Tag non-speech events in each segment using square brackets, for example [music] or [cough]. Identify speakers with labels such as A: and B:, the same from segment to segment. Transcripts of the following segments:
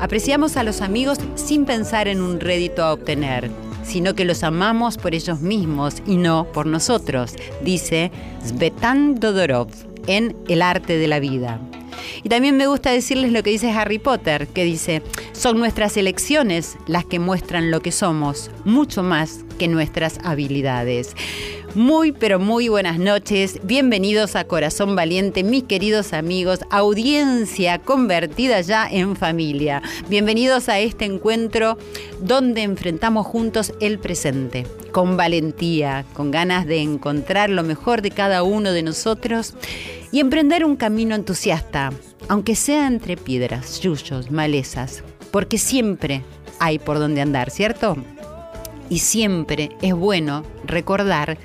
A: apreciamos a los amigos sin pensar en un rédito a obtener sino que los amamos por ellos mismos y no por nosotros, dice Svetan Dodorov en El arte de la vida. Y también me gusta decirles lo que dice Harry Potter, que dice, son nuestras elecciones las que muestran lo que somos, mucho más que nuestras habilidades. Muy, pero muy buenas noches. Bienvenidos a Corazón Valiente, mis queridos amigos, audiencia convertida ya en familia. Bienvenidos a este encuentro donde enfrentamos juntos el presente, con valentía, con ganas de encontrar lo mejor de cada uno de nosotros y emprender un camino entusiasta, aunque sea entre piedras, yuyos, malezas, porque siempre hay por donde andar, ¿cierto? Y siempre es bueno recordar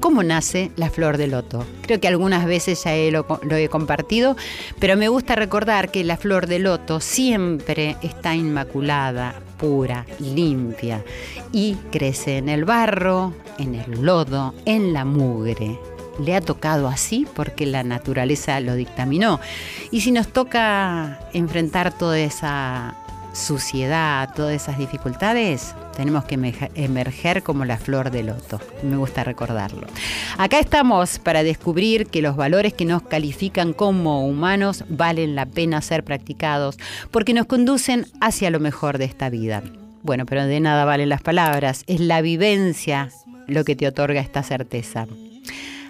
A: cómo nace la flor de loto. Creo que algunas veces ya lo, lo, he compartido, pero me gusta recordar que la flor de loto siempre está inmaculada, pura, limpia y crece en el barro, en el lodo, en la mugre. Le ha tocado así porque la naturaleza lo dictaminó. Y si nos toca enfrentar toda esa suciedad, todas esas dificultades, tenemos que emerger como la flor de loto. Me gusta recordarlo. Acá estamos para descubrir que los valores que nos califican como humanos valen la pena ser practicados porque nos conducen hacia lo mejor de esta vida. Bueno, pero de nada valen las palabras, es la vivencia lo que te otorga esta certeza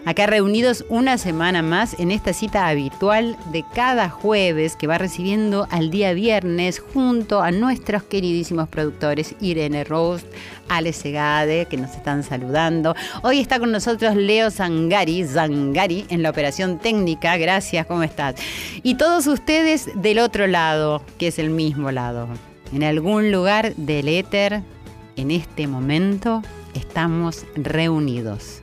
A: acá reunidos una semana más en esta cita habitual de cada jueves que va recibiendo al día viernes junto a nuestros queridísimos productores Irene Rose, Ale Segade, que nos están saludando. Hoy está con nosotros Leo Zangari, Zangari en la operación técnica. Gracias, ¿cómo estás? Y todos ustedes del otro lado, que es el mismo lado. En algún lugar del éter, en este momento, estamos reunidos.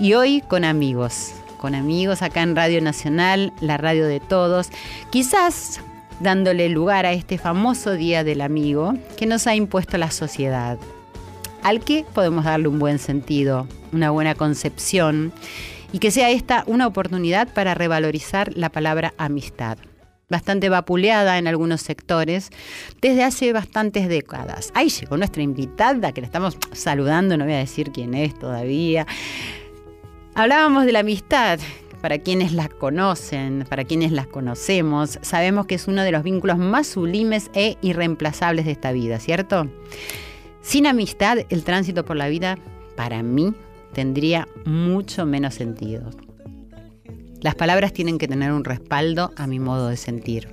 A: Y hoy con amigos, con amigos acá en Radio Nacional, la radio de todos, quizás dándole lugar a este famoso Día del Amigo que nos ha impuesto la sociedad, al que podemos darle un buen sentido, una buena concepción y que sea esta una oportunidad para revalorizar la palabra amistad bastante vapuleada en algunos sectores desde hace bastantes décadas. Ahí llegó nuestra invitada, que la estamos saludando, no voy a decir quién es todavía. Hablábamos de la amistad, para quienes la conocen, para quienes las conocemos, sabemos que es uno de los vínculos más sublimes e irreemplazables de esta vida, ¿cierto? Sin amistad, el tránsito por la vida, para mí, tendría mucho menos sentido. Las palabras tienen que tener un respaldo a mi modo de sentir,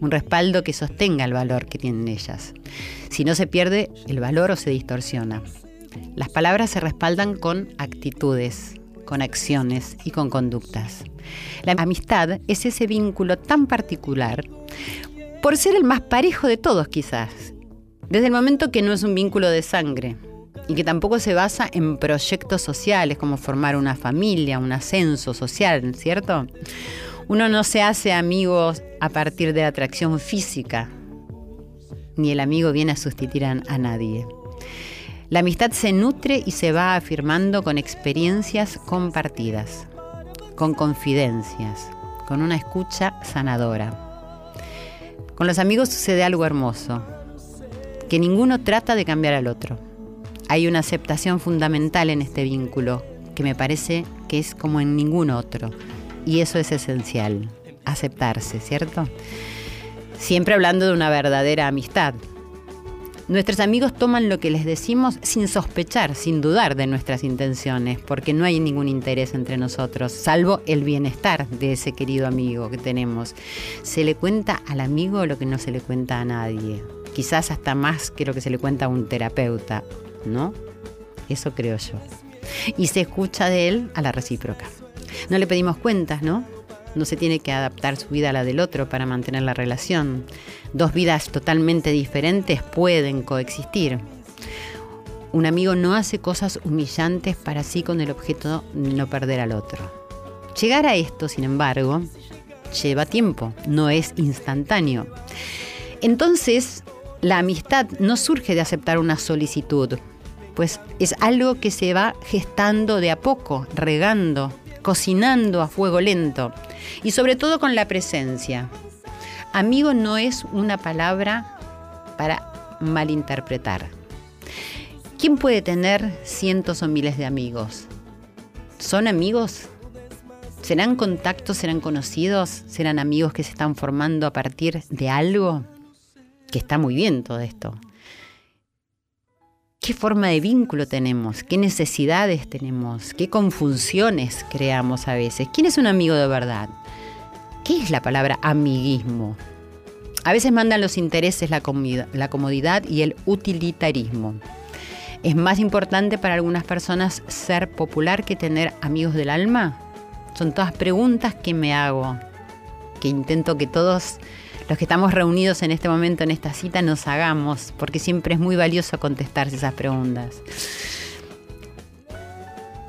A: un respaldo que sostenga el valor que tienen ellas. Si no se pierde el valor o se distorsiona. Las palabras se respaldan con actitudes, con acciones y con conductas. La amistad es ese vínculo tan particular por ser el más parejo de todos quizás, desde el momento que no es un vínculo de sangre, y que tampoco se basa en proyectos sociales como formar una familia, un ascenso social, ¿cierto? Uno no se hace amigos a partir de la atracción física, ni el amigo viene a sustituir a, a nadie. La amistad se nutre y se va afirmando con experiencias compartidas, con confidencias, con una escucha sanadora. Con los amigos sucede algo hermoso, que ninguno trata de cambiar al otro hay una aceptación fundamental en este vínculo que me parece que es como en ningún otro. Y eso es esencial, aceptarse, ¿cierto? Siempre hablando de una verdadera amistad. Nuestros amigos toman lo que les decimos sin sospechar, sin dudar de nuestras intenciones, porque no hay ningún interés entre nosotros, salvo el bienestar de ese querido amigo que tenemos. Se le cuenta al amigo lo que no se le cuenta a nadie, quizás hasta más que lo que se le cuenta a un terapeuta ¿no? Eso creo yo. Y se escucha de él a la recíproca. No le pedimos cuentas, ¿no? No se tiene que adaptar su vida a la del otro para mantener la relación. Dos vidas totalmente diferentes pueden coexistir. Un amigo no hace cosas humillantes para sí con el objeto de no perder al otro. Llegar a esto, sin embargo, lleva tiempo, no es instantáneo. Entonces, la amistad no surge de aceptar una solicitud, pues es algo que se va gestando de a poco, regando, cocinando a fuego lento y sobre todo con la presencia. Amigo no es una palabra para malinterpretar. ¿Quién puede tener cientos o miles de amigos? ¿Son amigos? ¿Serán contactos? ¿Serán conocidos? ¿Serán amigos que se están formando a partir de algo? Que está muy bien todo esto. ¿Qué forma de vínculo tenemos? ¿Qué necesidades tenemos? ¿Qué confusiones creamos a veces? ¿Quién es un amigo de verdad? ¿Qué es la palabra amiguismo? A veces mandan los intereses, la, comodidad y el utilitarismo. ¿Es más importante para algunas personas ser popular que tener amigos del alma? Son todas preguntas que me hago, que intento que todos los que estamos reunidos en este momento, en esta cita, nos hagamos, porque siempre es muy valioso contestarse esas preguntas.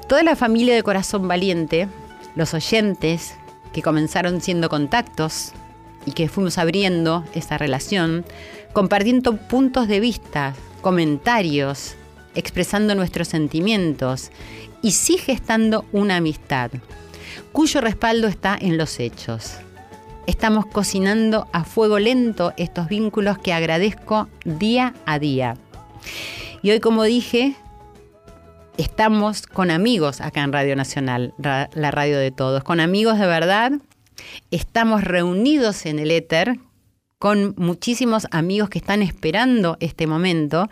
A: Toda la familia de Corazón Valiente, los oyentes que comenzaron siendo contactos, y que fuimos abriendo esa relación, compartiendo puntos de vista, comentarios, expresando nuestros sentimientos y sigue estando una amistad, cuyo respaldo está en los hechos. Estamos cocinando a fuego lento estos vínculos que agradezco día a día. Y hoy, como dije, estamos con amigos acá en Radio Nacional, la radio de todos, con amigos de verdad Estamos reunidos en el éter con muchísimos amigos que están esperando este momento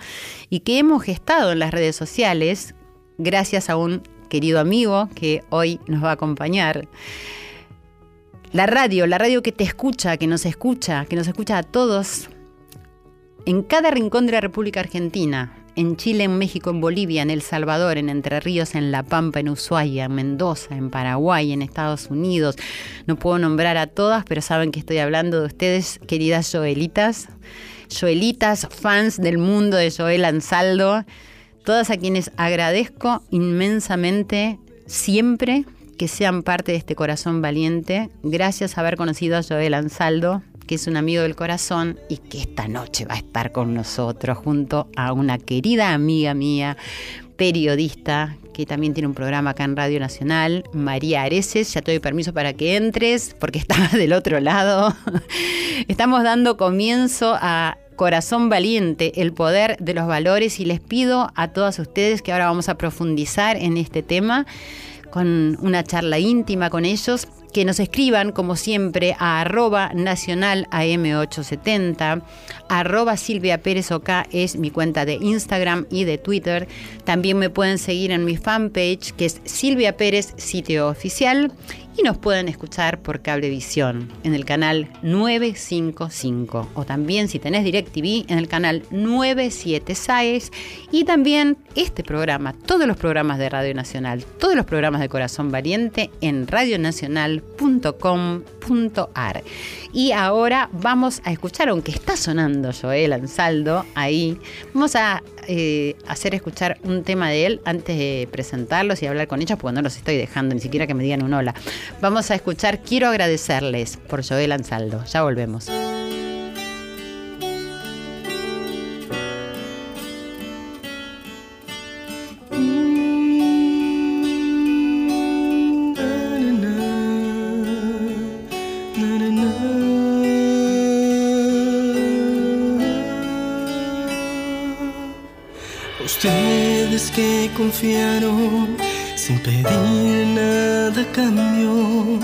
A: y que hemos gestado en las redes sociales gracias a un querido amigo que hoy nos va a acompañar. La radio, la radio que te escucha, que nos escucha, que nos escucha a todos en cada rincón de la República Argentina, en Chile, en México, en Bolivia, en El Salvador, en Entre Ríos, en La Pampa, en Ushuaia, en Mendoza, en Paraguay, en Estados Unidos. No puedo nombrar a todas, pero saben que estoy hablando de ustedes, queridas Joelitas. Joelitas, fans del mundo de Joel Ansaldo, todas a quienes agradezco inmensamente siempre que sean parte de este corazón valiente. Gracias a haber conocido a Joel Ansaldo, que es un amigo del corazón y que esta noche va a estar con nosotros junto a una querida amiga mía, periodista, que también tiene un programa acá en Radio Nacional, María Areces. Ya te doy permiso para que entres porque [laughs] estaba del otro lado. [laughs] Estamos dando comienzo a Corazón Valiente, el poder de los valores y les pido a todas ustedes que ahora vamos a profundizar en este tema con una charla íntima con ellos que nos escriban, como siempre, a arroba nacional AM870, arroba Silvia Pérez es mi cuenta de Instagram y de Twitter. También me pueden seguir en mi fanpage, que es Silvia Pérez, sitio oficial y nos pueden escuchar por Cablevisión en el canal 955 o también si tenés DirecTV en el canal 976 y también este programa, todos los programas de Radio Nacional, todos los programas de Corazón Valiente en Y ahora vamos a escuchar, aunque está sonando Joel Ansaldo ahí, vamos a eh, hacer escuchar un tema de él antes de presentarlos y hablar con ellos, porque no los estoy dejando ni siquiera que me digan un hola. Vamos a escuchar Quiero agradecerles por Joel Ansaldo. Ya volvemos.
B: Confiaron sin pedir nada cambio.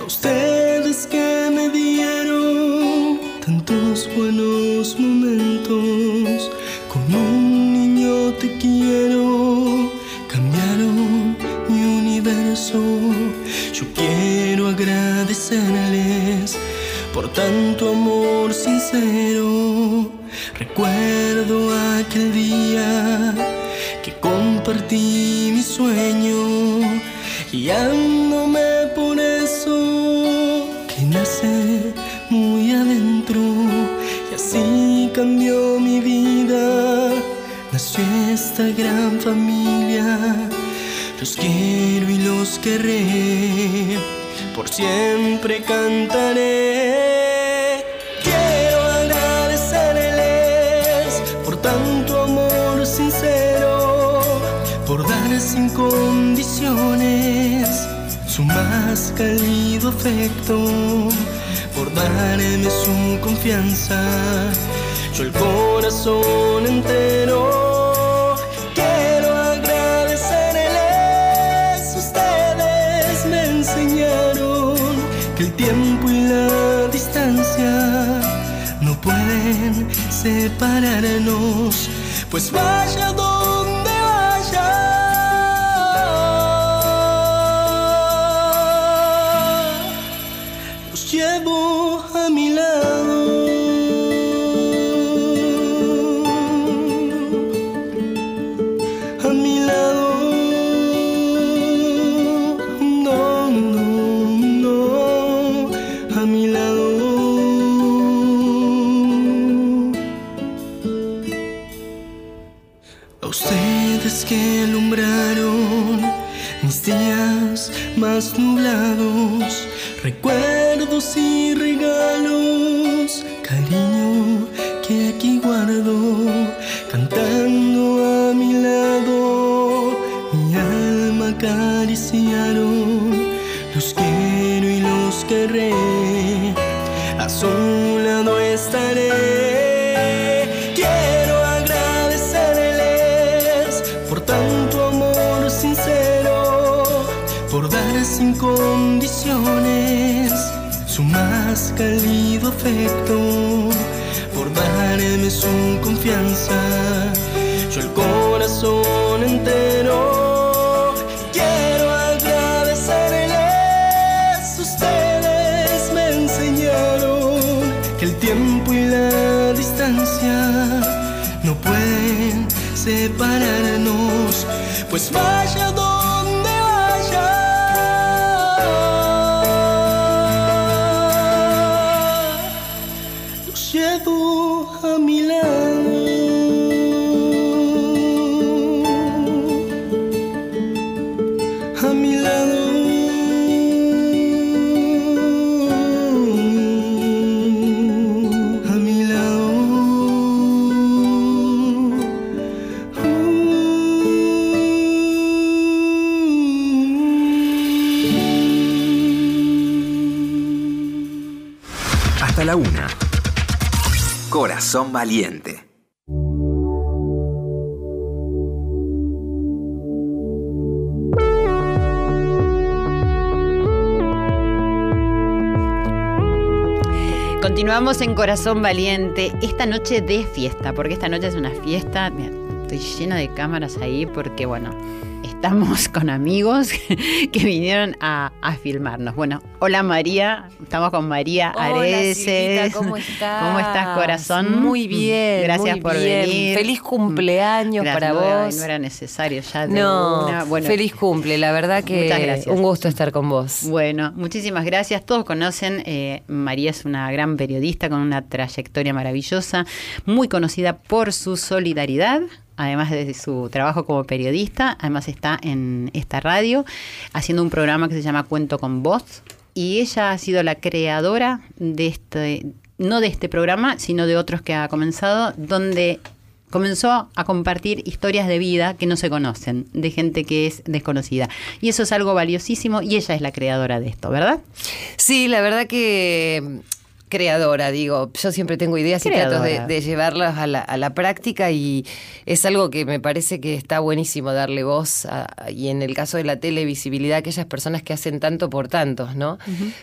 B: A ustedes que me dieron tantos buenos momentos. Con un niño te quiero, cambiaron mi universo. Yo quiero agradecerles por tanto amor sincero. Recuerdo aquel día compartí mi sueño, guiándome por eso que nace muy adentro y así cambió mi vida. Nació esta gran familia, los quiero y los querré. por siempre cantaré. Condiciones. Su más cálido afecto, por darme su confianza, yo el corazón entero. Quiero agradecerles, ustedes me enseñaron que el tiempo y la distancia no pueden separarnos, pues vaya recuerdos y regalos, cariño que aquí guardo, cantando a mi lado, mi alma acariciaron, por darme su confianza, yo el corazón entero. Quiero agradecerles, ustedes me enseñaron que el tiempo y la distancia no pueden separarnos, pues vaya
C: Corazón valiente.
A: Continuamos en Corazón Valiente, esta noche de fiesta, porque esta noche es una fiesta, estoy llena de cámaras ahí porque, bueno, estamos con amigos [laughs] que vinieron a, a filmarnos. Bueno, hola María, estamos con María Areces.
D: ¿cómo [laughs] estás?
A: ¿Cómo estás, corazón?
D: Muy bien.
A: Gracias
D: muy
A: por
D: bien.
A: venir.
D: Feliz cumpleaños
A: Gracias,
D: para
A: no,
D: vos.
A: No era necesario ya. de
D: No,
A: una. Bueno,
D: feliz cumple, la verdad que un gusto estar con vos.
A: Bueno, muchísimas gracias. Todos conocen, eh, María es una gran periodista con una trayectoria maravillosa, muy conocida por su solidaridad. Además de su trabajo como periodista, además está en esta radio haciendo un programa que se llama Cuento con Voz. Y ella ha sido la creadora de este, no de este programa, sino de otros que ha comenzado, donde comenzó a compartir historias de vida que no se conocen, de gente que es desconocida. Y eso es algo valiosísimo y ella es la creadora de esto, ¿verdad?
D: Sí, la verdad que creadora, digo, yo siempre tengo ideas y trato de, llevarlas a la, a la práctica y es algo que me parece que está buenísimo darle voz a- y en el caso de la tele visibilidad a aquellas personas que hacen tanto por tantos, ¿no?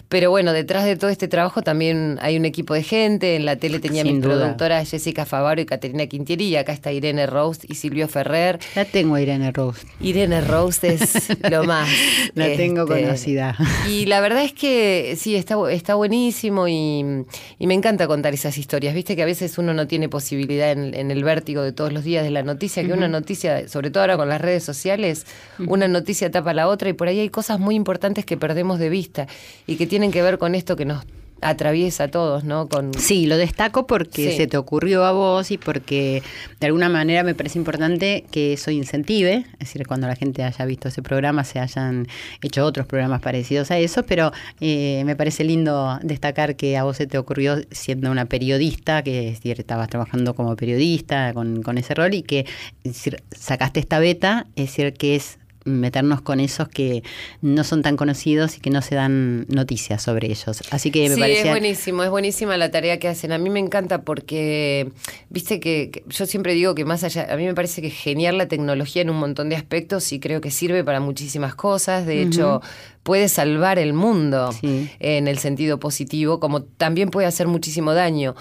D: Pero bueno, detrás de todo este trabajo también hay un equipo de gente, en la tele tenía
A: Sin
D: mis
A: duda.
D: productoras Jessica Favaro y Caterina Quintieri y acá está Irene Rose y Silvio Ferrer.
A: La tengo a Irene Rose.
D: Irene Rose es [laughs] lo más.
A: La tengo
D: este,
A: conocida.
D: Y la verdad es que sí, está, está buenísimo y, y me encanta contar esas historias. Viste que a veces uno no tiene posibilidad en, en el vértigo de todos los días de la noticia, que una noticia, sobre todo ahora con las redes sociales, una noticia tapa la otra y por ahí hay cosas muy importantes que perdemos de vista y que tienen que ver con esto que nos atraviesa a todos, ¿no? Con...
A: Sí, lo destaco porque
D: Sí.
A: se te ocurrió a vos y porque de alguna manera me parece importante que eso incentive, es decir, cuando la gente haya visto ese programa se hayan hecho otros programas parecidos a eso, pero eh, me parece lindo destacar que a vos se te ocurrió siendo una periodista, que es decir, estabas trabajando como periodista con, con ese rol y que es decir, sacaste esta beta, es decir, que es meternos con esos que no son tan conocidos y que no se dan noticias sobre ellos. Así que me
D: sí,
A: parecía
D: es buenísimo, es buenísima la tarea que hacen. A mí me encanta porque, viste que, que yo siempre digo que más allá, a mí me parece que es genial la tecnología en un montón de aspectos y creo que sirve para muchísimas cosas. De hecho, puede salvar el mundo
A: Sí.
D: en el sentido positivo, como también puede hacer muchísimo daño.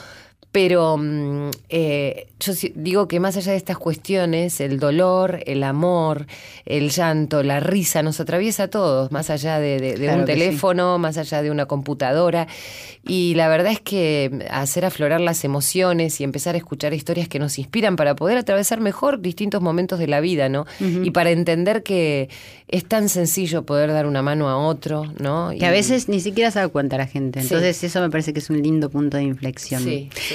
D: Pero mm, eh, yo digo que más allá de estas cuestiones, el dolor, el amor, el llanto, la risa nos atraviesa a todos, más allá de, de- de
A: Claro
D: un
A: sí.
D: teléfono, más allá de una computadora. Y la verdad es que hacer aflorar las emociones y empezar a escuchar historias que nos inspiran para poder atravesar mejor distintos momentos de la vida, ¿no? Y para entender que es tan sencillo poder dar una mano a otro, ¿no?
A: Que a veces ni siquiera se da cuenta la gente.
D: Sí.
A: Entonces eso me parece que es un lindo punto de inflexión.
D: Sí, sí.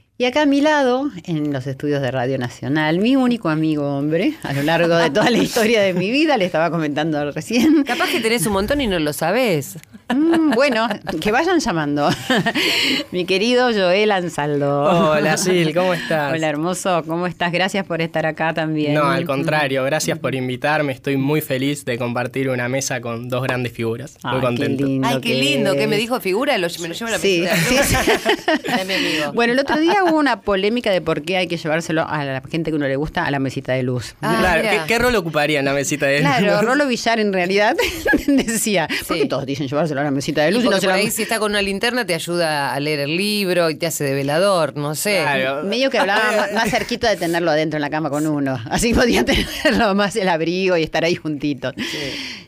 A: Y acá a mi lado, en los estudios de Radio Nacional, mi único amigo hombre, a lo largo de toda la [laughs] historia de mi vida, le estaba comentando recién.
D: Capaz que tenés un montón y no lo sabés.
A: Mm, bueno, que vayan llamando. [laughs] mi querido Joel Ansaldo.
E: Hola, Sil, ¿cómo estás?
A: Hola, hermoso. ¿Cómo estás? Gracias por estar acá también.
E: No, al contrario, gracias por invitarme. Estoy muy feliz de compartir una mesa con dos grandes figuras.
A: Ay,
E: Muy
A: qué
E: contento.
A: lindo
D: Ay, qué
A: que
D: lindo, que me dijo figura, lo- me lo llevo a la
A: Sí, sí, sí. [laughs]
D: Mi amigo.
A: Bueno, el otro día hubo una polémica de por qué hay que llevárselo a la gente que uno le gusta a la mesita de luz.
D: Ah,
E: claro. ¿qué, qué rol ocuparía en la mesita de
A: Claro, Rolo Villar en realidad [laughs] decía, ¿por qué
D: Sí.
A: todos dicen llevárselo a la mesita de luz
D: Y
A: y no
D: porque
A: se
D: por
A: lo-
D: ahí si está con una linterna te ayuda a leer el libro y te hace de velador, no sé.
E: Claro.
A: Medio que hablaba [laughs] más, más cerquita de tenerlo adentro en la cama con uno. Así podía [laughs] tenerlo más el abrigo y estar ahí juntitos.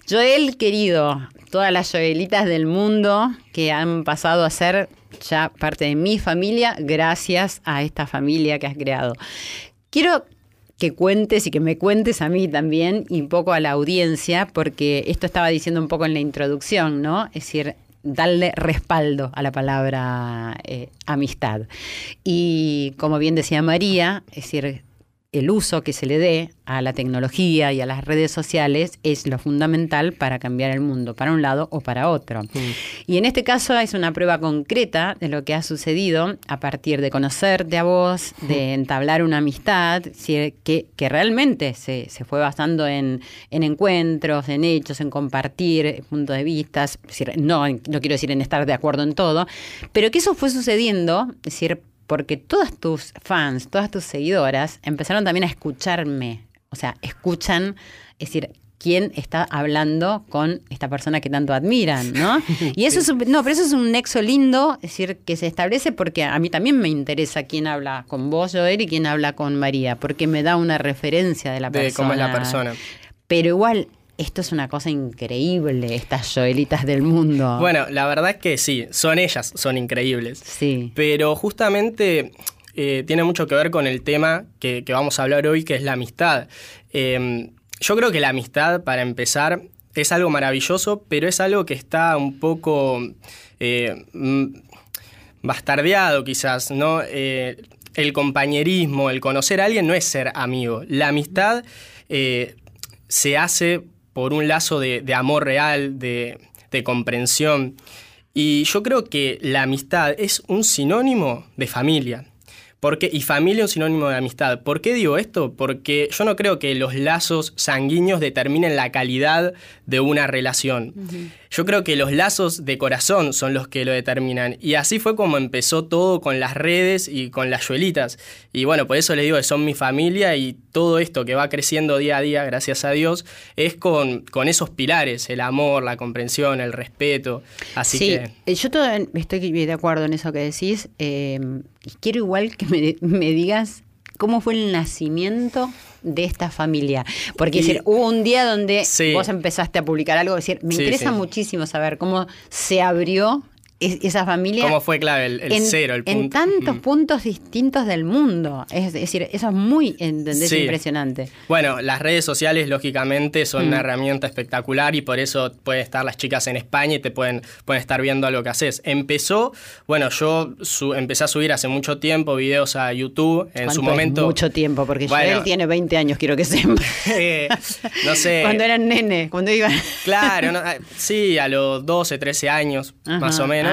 A: Joel, querido, todas las Joelitas del mundo que han pasado a ser ya parte de mi familia gracias a esta familia que has creado. Quiero que cuentes y que me cuentes a mí también y un poco a la audiencia, porque esto estaba diciendo un poco en la introducción, ¿no? Es decir, darle respaldo a la palabra eh, amistad. Y como bien decía María, es decir, el uso que se le dé a la tecnología y a las redes sociales es lo fundamental para cambiar el mundo, para un lado o para otro. Y en este caso es una prueba concreta de lo que ha sucedido a partir de conocerte a vos, de entablar una amistad, que, que realmente se, se fue basando en, en encuentros, en hechos, en compartir puntos de vista, no, no quiero decir en estar de acuerdo en todo, pero que eso fue sucediendo, es decir, porque todas tus fans, todas tus seguidoras empezaron también a escucharme. O sea, escuchan, es decir, quién está hablando con esta persona que tanto admiran, ¿no? [laughs] Y eso es un, no, pero eso es un nexo lindo, es decir, que se establece porque a mí también me interesa quién habla con vos, Joel, y quién habla con María, porque me da una referencia de la
E: De
A: persona.
E: cómo es la persona.
A: Pero igual, esto es una cosa increíble, estas Joelitas del mundo.
E: Bueno, la verdad es que sí, son ellas, son increíbles.
A: Sí.
E: Pero justamente eh, tiene mucho que ver con el tema que, que vamos a hablar hoy, que es la amistad. Eh, yo creo que la amistad, para empezar, es algo maravilloso, pero es algo que está un poco eh, mm, bastardeado quizás, ¿no? Eh, el compañerismo, el conocer a alguien no es ser amigo. La amistad se hace por un lazo de, amor real, de, de comprensión. Y yo creo que la amistad es un sinónimo de familia. Porque, y familia es un sinónimo de amistad. ¿Por qué digo esto? Porque yo no creo que los lazos sanguíneos determinen la calidad de una relación. Yo creo que los lazos de corazón son los que lo determinan. Y así fue como empezó todo con las redes y con las yuelitas. Y bueno, por eso les digo que son mi familia y todo esto que va creciendo día a día, gracias a Dios, es con, con esos pilares, el amor, la comprensión, el respeto. Así
A: sí,
E: que...
A: eh, yo todo- estoy de acuerdo en eso que decís. eh, y quiero igual que me, [laughs] me digas cómo fue el nacimiento de esta familia. Porque es
E: Y-
A: decir, hubo un día donde
E: Sí.
A: vos empezaste a publicar algo. Es decir, me
E: Sí,
A: interesa
E: sí.
A: muchísimo saber cómo se abrió es- esa familia
E: ¿Cómo fue, claro, el, el
A: en,
E: cero, el
A: en
E: punto?
A: tantos
E: Mm.
A: puntos distintos del mundo. Es decir, eso es muy ¿entendés?
E: Sí.
A: impresionante.
E: Bueno, las redes sociales, lógicamente, son
A: Mm.
E: una herramienta espectacular y por eso pueden estar las chicas en España y te pueden, pueden estar viendo lo que haces. Empezó, bueno, yo su- empecé a subir hace mucho tiempo videos a YouTube. En
A: ¿Cuánto
E: su
A: es
E: momento.
A: Mucho tiempo, porque
E: Bueno.
A: Joel tiene 20 años, quiero que sepa.
E: eh, [laughs] no sé.
A: Cuando eran nene, cuando iba.
E: Claro, no, ah, sí, a los 12, 13 años,
A: Ajá,
E: más o menos,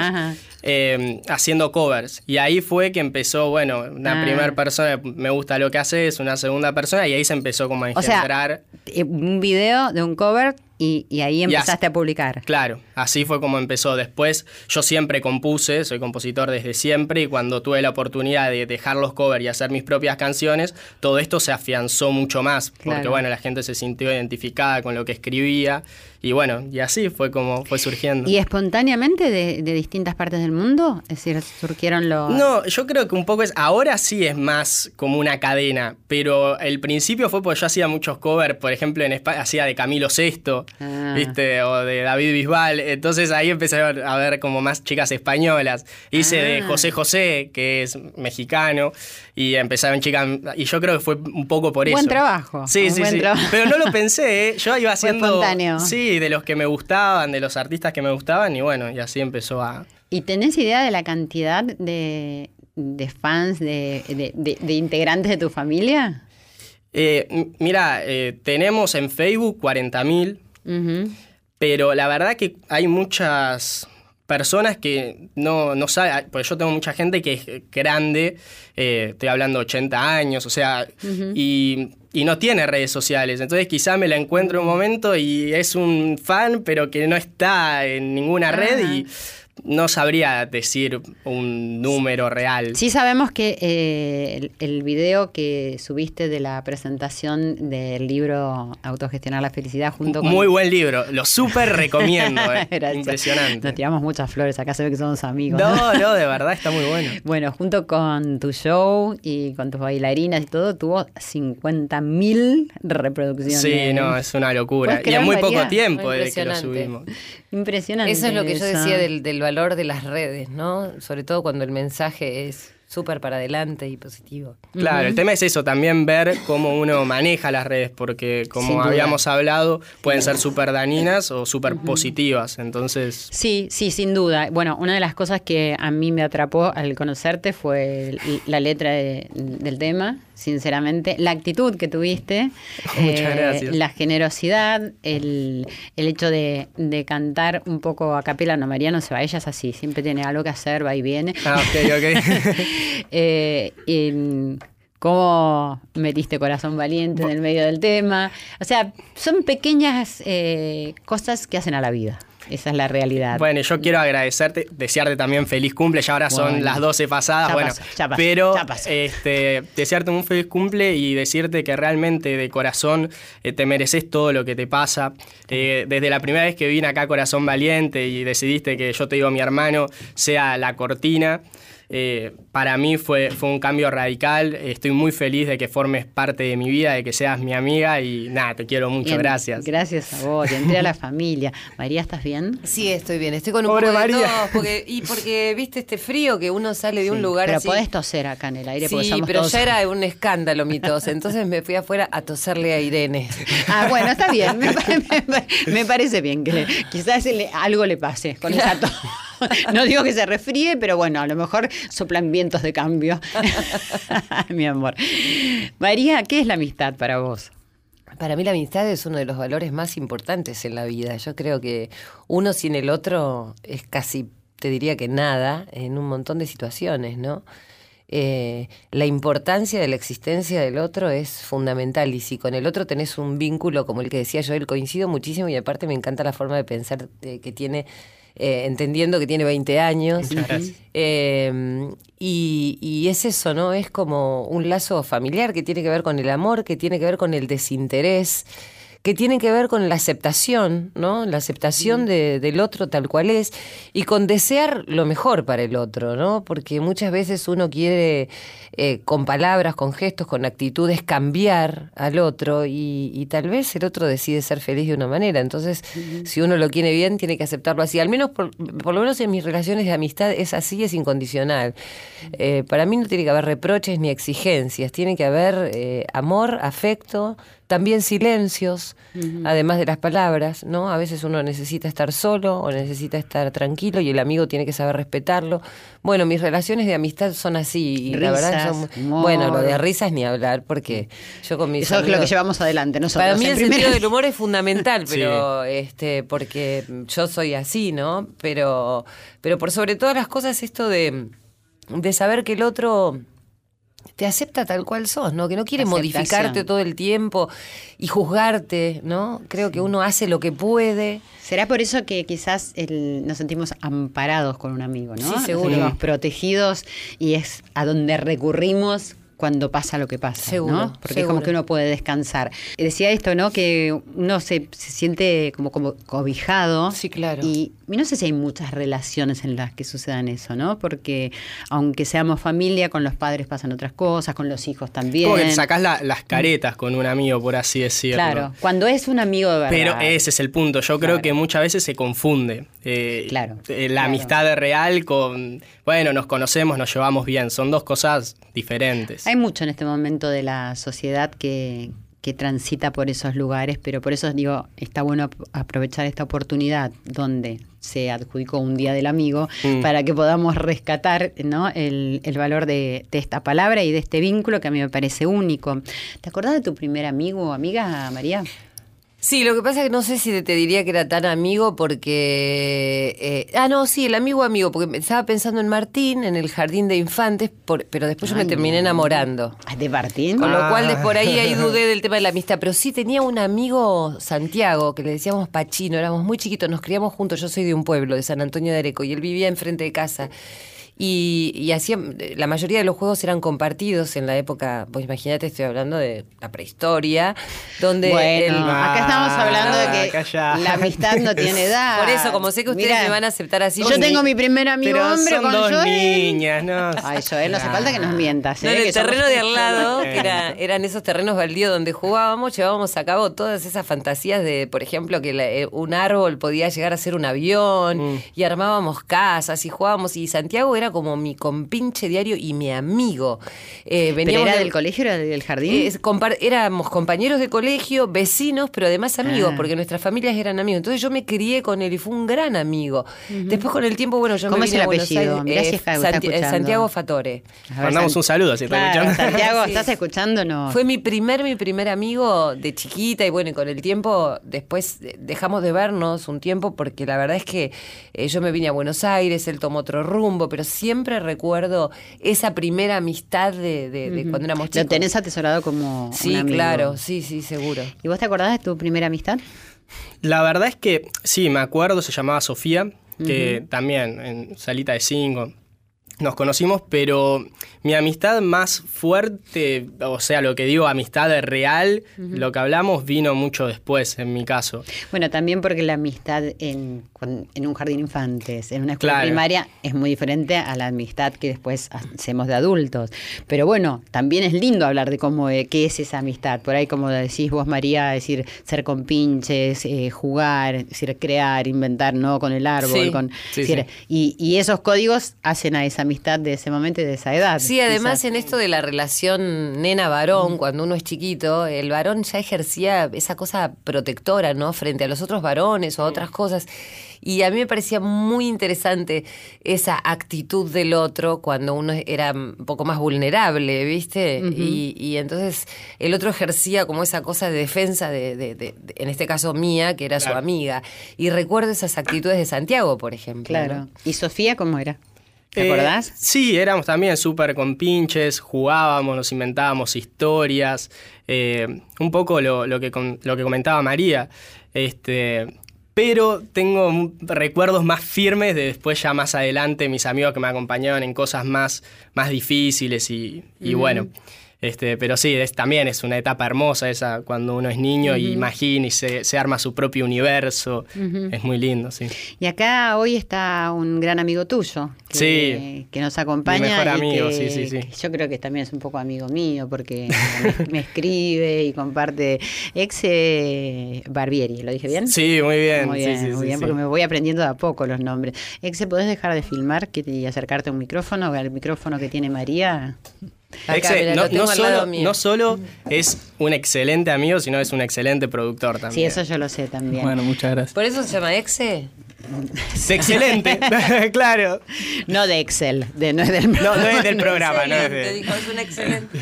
E: eh, haciendo covers. Y ahí fue que empezó, bueno, una
A: Ah.
E: primera persona, me gusta lo que haces, una segunda persona, y ahí se empezó como a
A: O sea, eh, un video de un cover y, y ahí
E: así-
A: empezaste a publicar.
E: Claro, así fue como empezó. Después yo siempre compuse, soy compositor desde siempre y cuando tuve la oportunidad de dejar los covers y hacer mis propias canciones, todo esto se afianzó mucho más, porque
A: Claro.
E: bueno, la gente se sintió identificada con lo que escribía y bueno, y así fue como fue surgiendo.
A: ¿Y espontáneamente de, de distintas partes del mundo? Es decir, surgieron los...
E: No, yo creo que un poco es. Ahora sí es más como una cadena, pero el principio fue porque yo hacía muchos covers, por ejemplo, en España hacía de Camilo VI,
A: Ah.
E: ¿viste? O de David Bisbal. Entonces ahí empecé a ver, como más chicas españolas. Hice de
A: Ah.
E: José José, que es mexicano, y empezaron chicas. Y yo creo que fue un poco por
A: Buen
E: eso.
A: trabajo,
E: Sí,
A: un
E: sí,
A: buen
E: sí.
A: trabajo.
E: Pero no lo pensé, ¿eh? Yo iba
A: Fue
E: haciendo.
A: espontáneo.
E: Sí, de los que me gustaban, de los artistas que me gustaban, y bueno, y así empezó a.
A: ¿Y tenés idea de la cantidad de, de fans, de, de- integrantes de tu familia?
E: Eh, mira, eh, tenemos en Facebook 40.000, Pero la verdad que hay muchas personas que no, no saben, porque yo tengo mucha gente que es grande, eh, estoy hablando 80 años, o sea, y, y no tiene redes sociales, entonces quizá me la encuentro un momento y es un fan, pero que no está en ninguna red y no sabría decir un número real.
A: Sí sabemos que eh, el, el video que subiste de la presentación del libro Autogestionar la Felicidad junto con...
E: Muy buen libro, lo súper recomiendo, eh. [laughs] Impresionante.
A: Nos tiramos muchas flores, acá se ve que somos amigos.
E: No, no, de verdad está muy bueno. [laughs]
A: Bueno, junto con tu show y con tus bailarinas y todo, tuvo 50.000 reproducciones.
E: Sí, no, es una locura.
A: ¿Puedes
E: Y en muy poco tiempo desde que lo subimos.
A: Impresionante.
D: Eso es lo que yo decía del, del valor de las redes, ¿no? Sobre todo cuando el mensaje es súper para adelante y positivo.
E: Claro, el tema es eso, también ver cómo uno maneja las redes, porque como habíamos hablado, pueden ser súper dañinas o súper positivas. Entonces,
A: Sí, sí, sin duda. Bueno, una de las cosas que a mí me atrapó al conocerte fue la letra de- del tema, sinceramente, la actitud que tuviste, [laughs] eh, la generosidad, el, el hecho de, de cantar un poco a capela, no, María no se va, ella es así, siempre tiene algo que hacer, va y viene.
E: ah, ok, ok. [laughs]
A: Eh, y cómo metiste corazón valiente en el medio del tema. O sea, son pequeñas eh, cosas que hacen a la vida. Esa es la realidad.
E: Bueno, yo quiero agradecerte, desearte también feliz cumple, ya ahora son las 12 pasadas,
A: Ya
E: bueno,
A: pasó, ya pasó,
E: pero
A: ya
E: este, desearte un feliz cumple y decirte que realmente de corazón eh, te mereces todo lo que te pasa. Eh, desde la primera vez que vine acá a Corazón Valiente y decidiste que yo te digo mi hermano sea la cortina, eh, para mí fue, fue un cambio radical, estoy muy feliz de que formes parte de mi vida, de que seas mi amiga y nada, te quiero mucho,
A: Bien,
E: gracias.
A: Gracias a vos, y entre a la familia. María, ¿estás bien?
D: Sí, estoy bien. Estoy con un
E: Pobre
D: poco de tos, porque, y porque viste este frío que uno sale de un lugar
A: Pero
D: así.
A: podés toser acá en el aire porque
D: Sí,
A: somos
D: pero
A: todos-
D: ya era un escándalo mi tos. Entonces me fui afuera a toserle a Irene.
A: Ah, bueno, está bien. Me, [laughs] me me parece bien que le- quizás le- algo le pase con esa tos. [laughs] No digo que se resfríe, pero bueno, a lo mejor soplan vientos de cambio. [laughs] [laughs] Mi amor. María, ¿qué es la amistad para vos?
D: Para mí la amistad es uno de los valores más importantes en la vida. Yo creo que uno sin el otro es casi, te diría que nada, en un montón de situaciones, ¿no? Eh, la importancia de la existencia del otro es fundamental y si con el otro tenés un vínculo como el que decía yo, él coincido muchísimo y aparte me encanta la forma de pensar eh, que tiene, eh, entendiendo que tiene 20 años. Eh, y, y es eso, ¿no? Es como un lazo familiar que tiene que ver con el amor, que tiene que ver con el desinterés, que tienen que ver con la aceptación, ¿no? La aceptación de- del otro tal cual es y con desear lo mejor para el otro, ¿no? Porque muchas veces uno quiere eh, con palabras, con gestos, con actitudes cambiar al otro y, y tal vez el otro decide ser feliz de una manera. Entonces, si uno lo quiere bien, tiene que aceptarlo así. Al menos, por, por lo menos en mis relaciones de amistad es así, es incondicional. Eh, para mí no tiene que haber reproches ni exigencias, tiene que haber eh, amor, afecto, también silencios, además de las palabras, ¿no? A veces uno necesita estar solo o necesita estar tranquilo y el amigo tiene que saber respetarlo. Bueno, mis relaciones de amistad son así y la verdad son
A: humor.
D: bueno, lo de risas ni hablar porque yo con mis
A: Eso es lo que
D: amigos-
A: llevamos adelante nosotros.
D: para mí el sentido del [laughs] humor es fundamental,
E: Sí.
D: pero este, porque yo soy así, ¿no? Pero, pero por sobre todas las cosas esto de, de saber que el otro te acepta tal cual sos, ¿no? Que no quiere
A: Aceptación.
D: modificarte todo el tiempo y juzgarte, ¿no? Creo que uno hace lo que puede.
A: Será por eso que quizás el- nos sentimos amparados con un amigo, ¿no?
D: Sí,
A: Nos
D: seguro.
A: sentimos protegidos y es a donde recurrimos cuando pasa lo que pasa,
D: Seguro,
A: ¿no? Porque es como que uno puede descansar. Decía esto, ¿no? Que uno se, se siente como, como cobijado.
D: Sí, claro.
A: Y, y no sé si hay muchas relaciones en las que sucedan eso, ¿no? Porque aunque seamos familia, con los padres pasan otras cosas, con los hijos también.
E: Como que sacás la- las caretas con un amigo, por así decirlo.
A: Claro, cuando es un amigo de verdad.
E: Pero ese es el punto. Yo creo que muchas veces se confunde. eh,
A: Claro,
E: eh, la
A: claro.
E: amistad real con, bueno, nos conocemos, nos llevamos bien. Son dos cosas diferentes.
A: Hay mucho en este momento de la sociedad que, que transita por esos lugares, pero por eso digo, está bueno ap- aprovechar esta oportunidad donde se adjudicó un día del amigo
E: Mm.
A: para que podamos rescatar ¿no? el, el valor de, de esta palabra y de este vínculo que a mí me parece único. ¿Te acordás de tu primer amigo o amiga, María?
D: Sí, lo que pasa es que no sé si te diría que era tan amigo porque... eh, ah, no, sí, el amigo amigo, porque estaba pensando en Martín, en el jardín de infantes, por- pero después yo me terminé enamorando.
A: Ah, ¿De Martín?
D: Con lo cual, de por ahí, ahí
E: Ah. [laughs]
D: dudé del tema de la amistad. Pero sí tenía un amigo, Santiago, que le decíamos Pachino, éramos muy chiquitos, nos criamos juntos. Yo soy de un pueblo, de San Antonio de Areco, y él vivía enfrente de casa. Y, y hacía, la mayoría de los juegos eran compartidos en la época, pues imagínate, estoy hablando de la prehistoria, donde
A: Bueno,
D: el-
A: acá estamos hablando de que la amistad no tiene [laughs] edad.
D: Por eso, como sé que ustedes
A: Mirá,
D: me van a aceptar así,
A: Yo tengo mi primer amigo
E: Pero
A: hombre
E: son
A: con
E: dos
A: Joel.
E: niñas, ¿no? [laughs]
A: Ay, Joel, no hace falta que nos mientas.
D: No,
A: ¿eh?
D: en
A: que
D: el
A: somos-
D: terreno de al [laughs] lado, que era- eran esos terrenos baldíos donde jugábamos, llevábamos a cabo todas esas fantasías de, por ejemplo, que la- eh, un árbol podía llegar a ser un avión,
E: Mm.
D: y armábamos casas y jugábamos. Y Santiago era como mi compinche diario y mi amigo. Eh,
A: ¿Pero
D: veníamos
A: era
D: de-
A: del colegio, era del jardín?
D: eh, es- éramos compañeros de colegio, vecinos, pero además amigos,
A: Ah.
D: porque nuestras familias eran amigos. Entonces yo me crié con él y fue un gran amigo. Después con el tiempo, bueno, yo
A: ¿Cómo
D: me
A: es
D: vine
A: el
D: a Buenos
A: apellido?
D: Aires,
A: si
D: eh,
A: está- está
D: Santi-
A: escuchando.
D: Santiago Fatore.
A: Ver,
E: Mandamos
A: San-
E: un saludo si está
A: Claro,
E: escuchando.
A: Santiago,
D: Sí.
A: ¿estás escuchando? No.
D: Fue mi primer, mi primer amigo de chiquita y bueno, y con el tiempo después eh, dejamos de vernos un tiempo porque la verdad es que eh, yo me vine a Buenos Aires, él tomó otro rumbo, pero siempre recuerdo esa primera amistad de, de- de cuando éramos
A: Lo
D: chicos.
A: tenés atesorado como un
D: Sí,
A: amigo.
D: claro, sí, sí, seguro.
A: ¿Y vos te acordás de tu primera amistad?
E: La verdad es que sí, me acuerdo, se llamaba Sofía, que también en Salita de Cinco nos conocimos, pero mi amistad más fuerte, o sea, lo que digo, amistad real, lo que hablamos vino mucho después, en mi caso.
A: Bueno, también porque la amistad en, en un jardín de infantes, en una escuela
E: Claro.
A: primaria, es muy diferente a la amistad que después hacemos de adultos. Pero bueno, también es lindo hablar de cómo eh, qué es esa amistad. Por ahí, como decís vos, María, decir, ser con pinches, eh, jugar, decir, crear, inventar, ¿no? Con el árbol.
D: Sí.
A: con,
E: Sí,
A: decir, Y, y esos códigos hacen a esa amistad de ese momento y de esa edad.
D: Sí, además
A: quizás.
D: en esto de la relación nena-varón, cuando uno es chiquito, el varón ya ejercía esa cosa protectora, ¿no? Frente a los otros varones o a otras cosas. Y a mí me parecía muy interesante esa actitud del otro cuando uno era un poco más vulnerable, ¿viste? y, y entonces el otro ejercía como esa cosa de defensa de, de- de- de- en este caso mía, que era su amiga. Y recuerdo esas actitudes de Santiago, por ejemplo.
A: Claro.
D: ¿no?
A: ¿Y Sofía cómo era? ¿Te
E: Eh,
A: acordás?
E: Sí, éramos también súper compinches, jugábamos, nos inventábamos historias, eh, un poco lo, lo que, com- lo que comentaba María. Este, pero tengo recuerdos más firmes de después ya más adelante mis amigos que me acompañaban en cosas más, más difíciles y, y bueno. Este, pero sí, es, también es una etapa hermosa esa cuando uno es niño y imagina y se, se arma su propio universo. Es muy lindo, sí.
A: Y acá hoy está un gran amigo tuyo que,
E: Sí.
A: que nos acompaña.
E: Mi mejor amigo,
A: que-
E: sí, sí, sí.
A: Yo creo que también es un poco amigo mío porque me, me escribe y comparte. Ex eh, Barbieri, ¿lo dije bien?
E: Sí, muy bien.
A: Muy bien,
E: sí,
A: muy
E: sí,
A: bien,
E: sí.
A: porque me voy aprendiendo de a poco los nombres. Exe, ¿podés dejar de filmar y acercarte a un micrófono, al micrófono que tiene María?
D: Acá,
E: Exe,
D: mira,
E: no, solo,
D: mío.
E: no solo es un excelente amigo, sino es un excelente productor también.
A: Sí, eso yo lo sé también.
F: Bueno, muchas gracias.
D: ¿Por eso se llama Exe?
E: Es excelente, [laughs] claro.
A: No de Excel, de, no es del
E: No, no es del [laughs] programa, no es
D: Te
E: de...
D: dijo, es un excelente.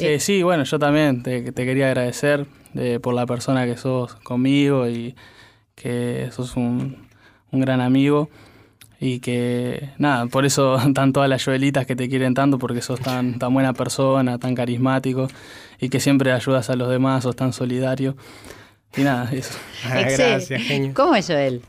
F: Eh, sí, bueno, yo también te, te quería agradecer eh, por la persona que sos conmigo y que sos un, un gran amigo y que nada, por eso [laughs] están todas las Joelitas que te quieren tanto porque sos tan, [laughs] tan buena persona, tan carismático y que siempre ayudas a los demás, sos tan solidario. Y nada, eso. [laughs]
E: Ah, gracias, genio.
A: ¿Cómo es Joel?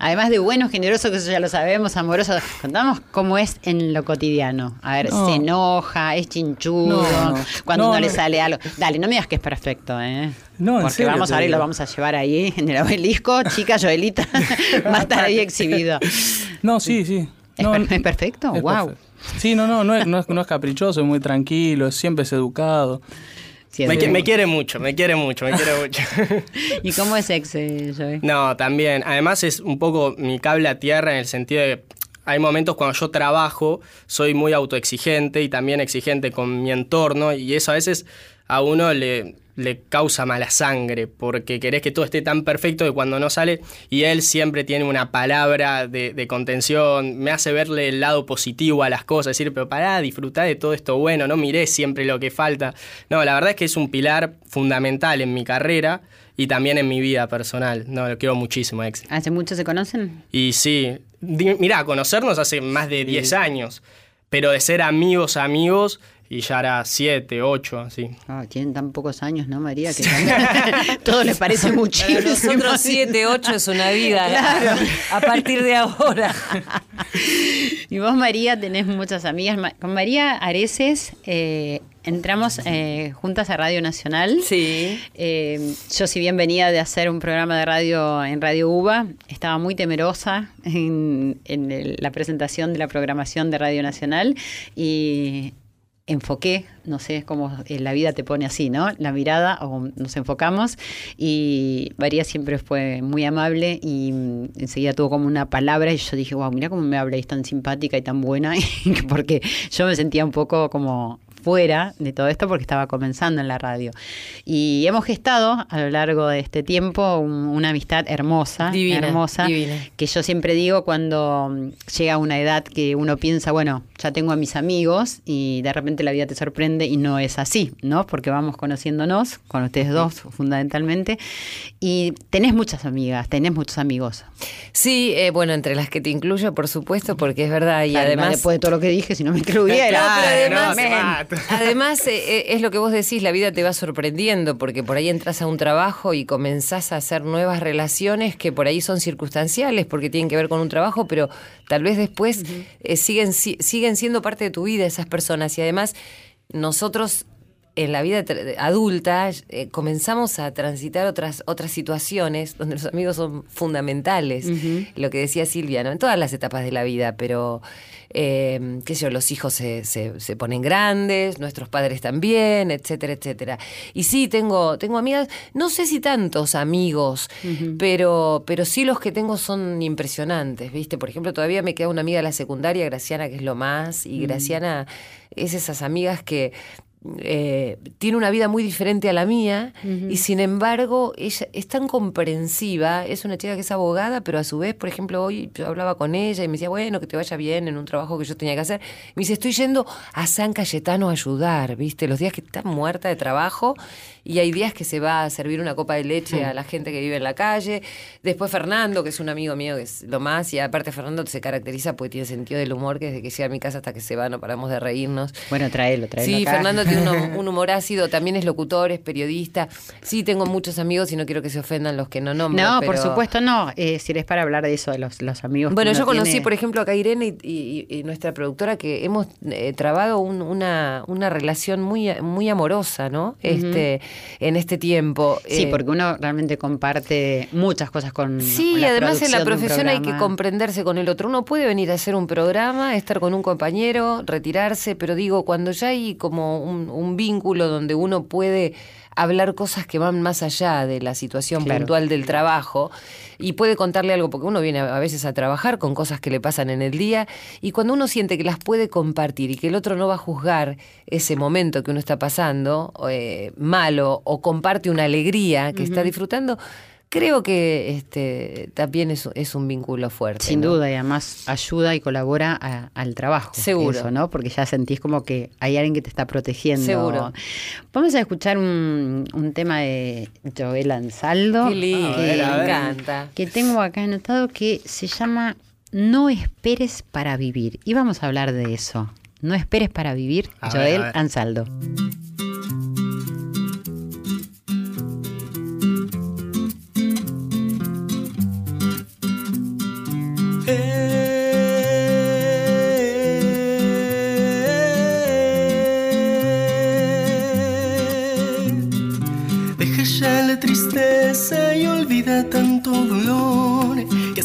A: Además de bueno, generoso, que eso ya lo sabemos, amoroso, contamos cómo es en lo cotidiano. A ver,
F: No.
A: se enoja, es chinchudo,
F: No, no.
A: cuando
F: No,
A: no, le
F: no.
A: sale algo. Dale, no me digas que es perfecto, ¿eh?
F: No, en
A: Porque
F: serio
A: vamos a ver y lo vamos a llevar ahí en el obelisco, chica Joelita, va a estar ahí exhibido.
F: No, sí, sí.
A: ¿Es,
F: No,
A: per- es perfecto?
F: es
A: wow.
F: perfecto. Sí, no, no, no es, no, es, no es caprichoso, es muy tranquilo, siempre es educado.
A: Sí,
E: Me, me quiere mucho, me quiere mucho, me quiere mucho. [laughs]
A: ¿Y cómo es ex, eh, Joel?
E: No, también. Además es un poco mi cable a tierra en el sentido de hay momentos cuando yo trabajo, soy muy autoexigente y también exigente con mi entorno y eso a veces a uno le, le causa mala sangre porque querés que todo esté tan perfecto que cuando no sale y él siempre tiene una palabra de, de contención, me hace verle el lado positivo a las cosas, decir, pero pará, disfrutá de todo esto bueno, no miré siempre lo que falta. No, la verdad es que es un pilar fundamental en mi carrera y también en mi vida personal. No, lo quiero muchísimo, ex.
A: ¿Hace mucho se conocen?
E: Y sí, mirá, conocernos hace más de 10 años, pero de ser amigos, amigos, y ya era 7, 8, así.
A: Ah, tienen tan pocos años, ¿no, María? Que [laughs] también [laughs] todo les parece
D: Para
A: muchísimo.
D: nosotros 7, 8 es una vida. [laughs] A partir de ahora.
A: Y vos, María, tenés muchas amigas. Con María Areces eh, entramos eh, juntas a Radio Nacional.
D: Sí.
A: Eh, yo, si bien venía de hacer un programa de radio en Radio UBA, estaba muy temerosa en, en el- la presentación de la programación de Radio Nacional y enfoqué, no sé, es como eh, la vida te pone así, ¿no? La mirada, o nos enfocamos y María siempre fue muy amable y mm, enseguida tuvo como una palabra y yo dije, wow, mira cómo me habla y es tan simpática y tan buena, [laughs] porque yo me sentía un poco como fuera de todo esto porque estaba comenzando en la radio. Y hemos gestado a lo largo de este tiempo un- una amistad hermosa,
D: Divina,
A: hermosa,
D: divina.
A: que yo siempre digo cuando mm, llega una edad que uno piensa, bueno, ya tengo a mis amigos y de repente la vida te sorprende y no es así, ¿no? Porque vamos conociéndonos, con ustedes dos fundamentalmente, y tenés muchas amigas, tenés muchos amigos.
D: Sí, eh, bueno, entre las que te incluyo, por supuesto, porque es verdad. Y
A: Claro,
D: además.
A: después de todo lo que dije, si no me incluía, era- [laughs]
E: Claro,
D: además,
E: no. [laughs]
D: además eh, eh, es lo que vos decís, la vida te va sorprendiendo, porque por ahí entras a un trabajo y comenzás a hacer nuevas relaciones que por ahí son circunstanciales, porque tienen que ver con un trabajo, pero tal vez después eh, siguen, si- siguen siendo parte de tu vida esas personas. Y además, nosotros en la vida adulta eh, comenzamos a transitar otras otras situaciones donde los amigos son fundamentales. Lo que decía Silvia no en todas las etapas de la vida pero eh, qué sé yo los hijos se, se, se ponen grandes nuestros padres también etcétera etcétera. Y sí tengo tengo amigas no sé si tantos amigos pero pero sí los que tengo son impresionantes viste por ejemplo todavía me queda una amiga de la secundaria Graciana que es lo más y Graciana es esas amigas que eh, tiene una vida muy diferente a la mía y sin embargo ella es tan comprensiva, es una chica que es abogada, pero a su vez, por ejemplo, hoy yo hablaba con ella y me decía, bueno, que te vaya bien en un trabajo que yo tenía que hacer. Me dice, estoy yendo a San Cayetano a ayudar, ¿viste? Los días que está muerta de trabajo y hay días que se va a servir una copa de leche a la gente que vive en la calle. Después Fernando, que es un amigo mío que es lo más, y aparte Fernando se caracteriza porque tiene sentido del humor, que desde que llega a mi casa hasta que se va no paramos de reírnos.
A: Bueno, tráelo, tráelo
D: Sí,
A: acá.
D: Fernando tiene [laughs] un humor ácido, también es locutor, es periodista. Sí, tengo muchos amigos y no quiero que se ofendan los que no nombro.
A: No, por supuesto no. Eh, si eres para hablar de eso, de los, los amigos.
D: Bueno, yo conocí,
A: tiene-
D: por ejemplo, acá a Irene y, y- y nuestra productora que hemos eh, trabado un- una, una relación muy, muy amorosa, ¿no? Este, en este tiempo.
A: Sí,
D: Eh,
A: porque uno realmente comparte muchas cosas con.
D: Sí,
A: la
D: además en la profesión hay que comprenderse con el otro. Uno puede venir a hacer un programa, estar con un compañero, retirarse, pero digo, cuando ya hay como un, un vínculo donde uno puede hablar cosas que van más allá de la situación
A: Claro.
D: puntual del trabajo y puede contarle algo, porque uno viene a a veces a trabajar con cosas que le pasan en el día y cuando uno siente que las puede compartir y que el otro no va a juzgar ese momento que uno está pasando eh, malo o comparte una alegría que está disfrutando, creo que este también es, es un vínculo fuerte.
A: Sin
D: ¿no?
A: duda, y además ayuda y colabora a- al trabajo.
D: Seguro.
A: Eso, ¿no? Porque ya sentís como que hay alguien que te está protegiendo.
D: Seguro.
A: Vamos a escuchar un, un tema de Joel Ansaldo.
D: Qué lindo,
E: A ver, a ver.
D: encanta.
A: que tengo acá anotado que se llama No esperes para vivir. Y vamos a hablar de eso. No esperes para vivir,
E: A ver,
A: Joel
E: a ver.
A: Ansaldo.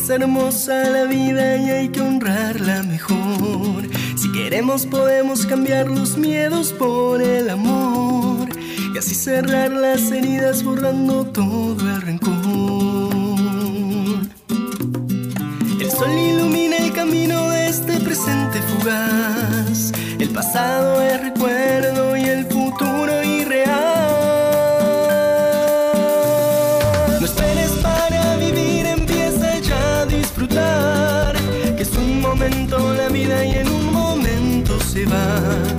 B: Hermosa la vida y hay que honrarla mejor. Si queremos podemos cambiar los miedos por el amor. Y así cerrar las heridas borrando todo el rencor. Sol ilumina el camino de este presente fugaz. El pasado es recuerdo y el futuro irreal. No esperes para vivir, empieza ya a disfrutar. Que es un momento la vida y en un momento se va.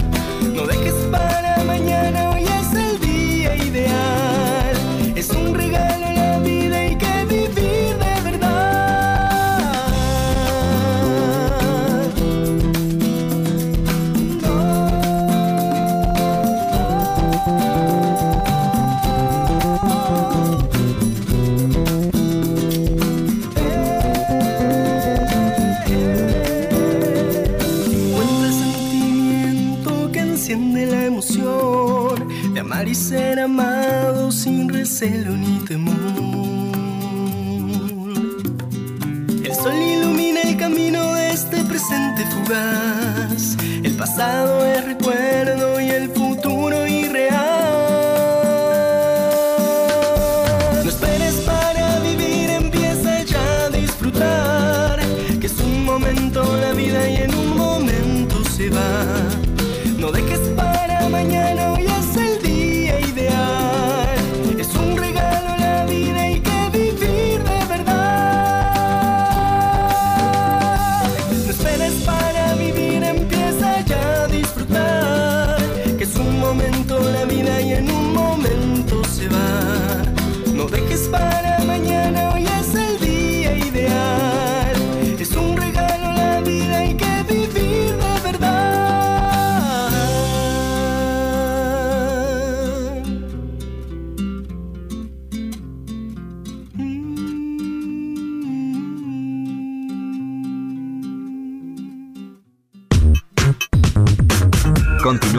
B: Y ser amado sin recelo ni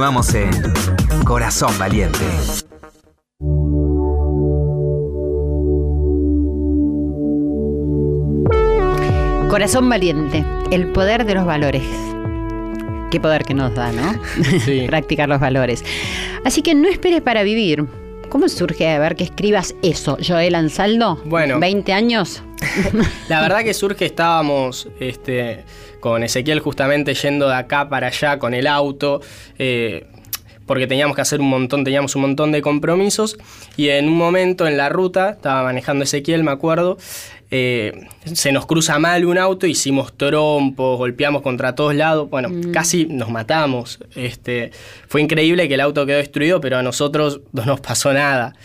C: Continuamos en Corazón Valiente.
A: Corazón valiente, el poder de los valores. Qué poder que nos da, ¿no?
E: Sí. [laughs]
A: Practicar los valores. Así que no esperes para vivir. ¿Cómo surge a ver que escribas eso, Joel Ansaldo?
E: Bueno.
A: 20 años. [laughs]
E: La verdad que surge, estábamos este, con Ezequiel justamente yendo de acá para allá con el auto, eh, porque teníamos que hacer un montón, teníamos un montón de compromisos, y en un momento en la ruta, estaba manejando Ezequiel, me acuerdo, eh, se nos cruza mal un auto, hicimos trompos, golpeamos contra todos lados, bueno, casi nos matamos. Este, fue increíble que el auto quedó destruido, pero a nosotros no nos pasó nada.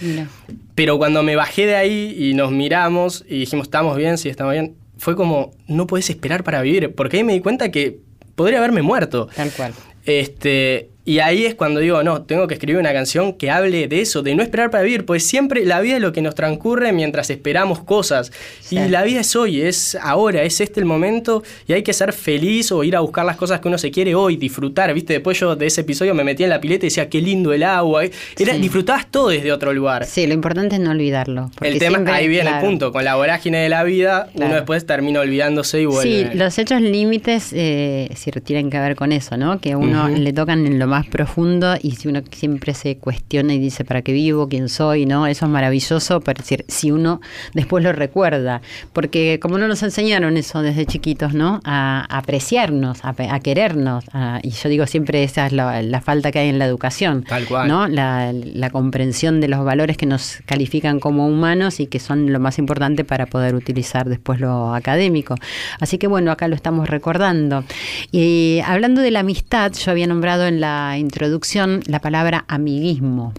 E: Pero cuando me bajé de ahí y nos miramos y dijimos, ¿estamos bien? Sí, estamos bien. Fue como, no puedes esperar para vivir. Porque ahí me di cuenta que podría haberme muerto.
A: Tal cual.
E: Este, Y ahí es cuando digo, no, tengo que escribir una canción que hable de eso, de no esperar para vivir, pues siempre la vida es lo que nos transcurre mientras esperamos cosas. Y la vida es hoy, es ahora, es este el momento y hay que ser feliz o ir a buscar las cosas que uno se quiere hoy, disfrutar, ¿viste? Después yo de ese episodio me metí en la pileta y decía, qué lindo el agua. Era, Disfrutabas todo desde otro lugar.
A: Sí, lo importante es no olvidarlo.
E: El tema, ahí viene el punto, con la vorágine de la vida, uno después termina olvidándose y vuelve.
A: Sí, los hechos límites eh, tienen que ver con eso, ¿no? Que uno le tocan en lo más profundo y si uno siempre se cuestiona y dice para qué vivo, quién soy, ¿no? Eso es maravilloso, pero decir, si uno después lo recuerda, porque como no nos enseñaron eso desde chiquitos, ¿no? A, apreciarnos, a, querernos, y yo digo siempre esa es la, falta que hay en la educación,
E: Tal cual.
A: ¿no? La, la comprensión de los valores que nos califican como humanos y que son lo más importante para poder utilizar después lo académico. Así que bueno, acá lo estamos recordando. Y hablando de la amistad, yo había nombrado en la introducción la palabra amiguismo.